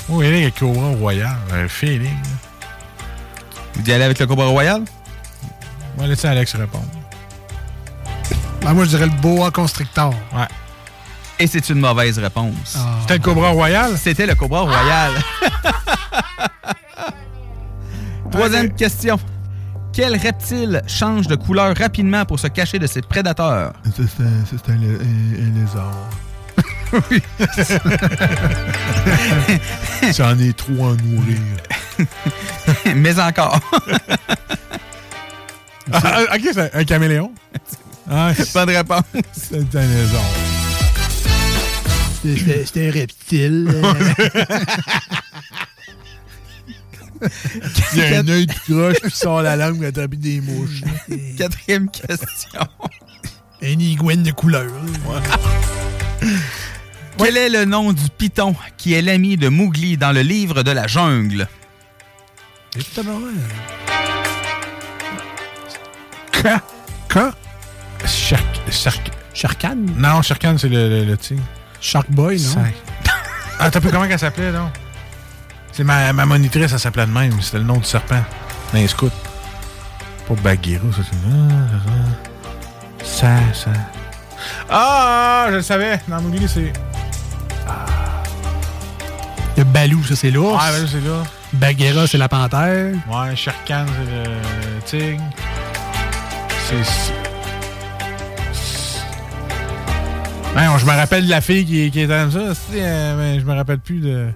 Oh, il y a le cobra royal. Un feeling. Vous y allez avec le cobra royal? On va laisser Alex répondre. Ben, moi, je dirais le boa constrictor. Ouais. Et c'est une mauvaise réponse. C'était le cobra royal? C'était le cobra royal. Troisième question. Quel reptile change de couleur rapidement pour se cacher de ses prédateurs? C'est un, lézard. oui. J'en ai trop à nourrir. Mais encore. Ah, ah, ok, c'est un caméléon. Ah, Pas de réponse. C'est un lézard. C'était un reptile. Il y a un œil qui croche puis sort la langue pour attraper des mouches. Quatrième question. Un iguane de couleur. Quel est le nom du python qui est l'ami de Mowgli dans le livre de la jungle? Quoi? Quoi? Shark. Shark. Sharkan? Non, Sharkan, c'est le, le, le tigre. Shark Boy, non? Ah, t'as peu comment qu'elle s'appelait, non? C'est ma, ma monitrice, elle s'appelait de même. C'était le nom du serpent. Dans les scouts. Pas Bagheera, ça, c'est. Ça, ça. Ah, je le savais. Dans Mowgli, c'est. A Balou, ça, c'est l'ours. Ouais, Balou, c'est là. Bagheera, c'est la panthère. Ouais, Sharkan, c'est le tigre. C'est. Non, je me rappelle de la fille qui, qui était comme ça, euh, mais je me rappelle plus de.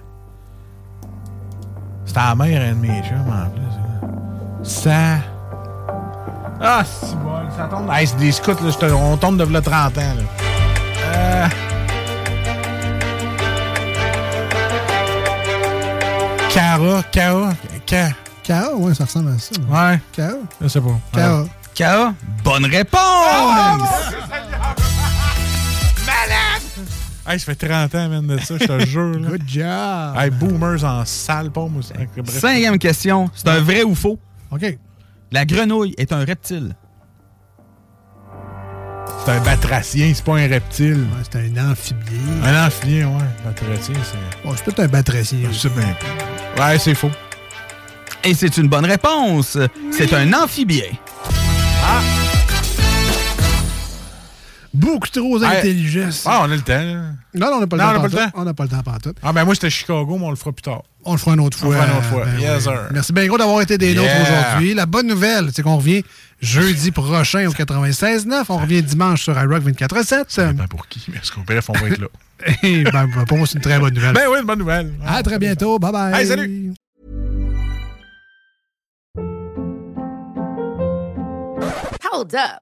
C'était la mère, un de mes chums, en plus. Ça. Ah, c'est bon, ça tombe. Hey, c'est des scouts, là, on tombe de là 30 ans, là. Euh... Cara, Ka. K.A., ouais, ça ressemble à ça. Ouais. K.A. Je sais pas. K.A. K.A. Bonne réponse! Malade! Hey, ça fait 30 ans, man, de ça, je te jure. Là. Good job! Hey, boomers en salle, pas moi. Cinquième question. C'est un vrai ou faux? OK. La grenouille est un reptile. C'est un batracien, c'est pas un reptile. Ouais, c'est un amphibien. Un amphibien, ouais. Batracien, c'est. Bon, c'est peut-être un batracien. Je sais bien. Ouais, c'est faux. Et c'est une bonne réponse. C'est un amphibien. Beaucoup trop Hey. intelligent. Ah, on a le temps, là. Non, non, on n'a pas le temps. on n'a pas le temps. On n'a pas le temps pantoute. Ah, ben moi, c'était Chicago, mais on le fera plus tard. On le fera une autre On fois. le fera une autre fois. Ben Yes, oui. sir. Merci bien gros d'avoir été des nôtres Yeah. aujourd'hui. La bonne nouvelle, c'est qu'on revient jeudi prochain au 96.9. On revient dimanche sur iRock 24.7. Ben pour qui? Parce qu'au bref, on va être là? Et ben, ben, pour moi, c'est une très bonne nouvelle. ben oui, une bonne nouvelle. À très bientôt. Bye bye. Hey, salut! Hold up.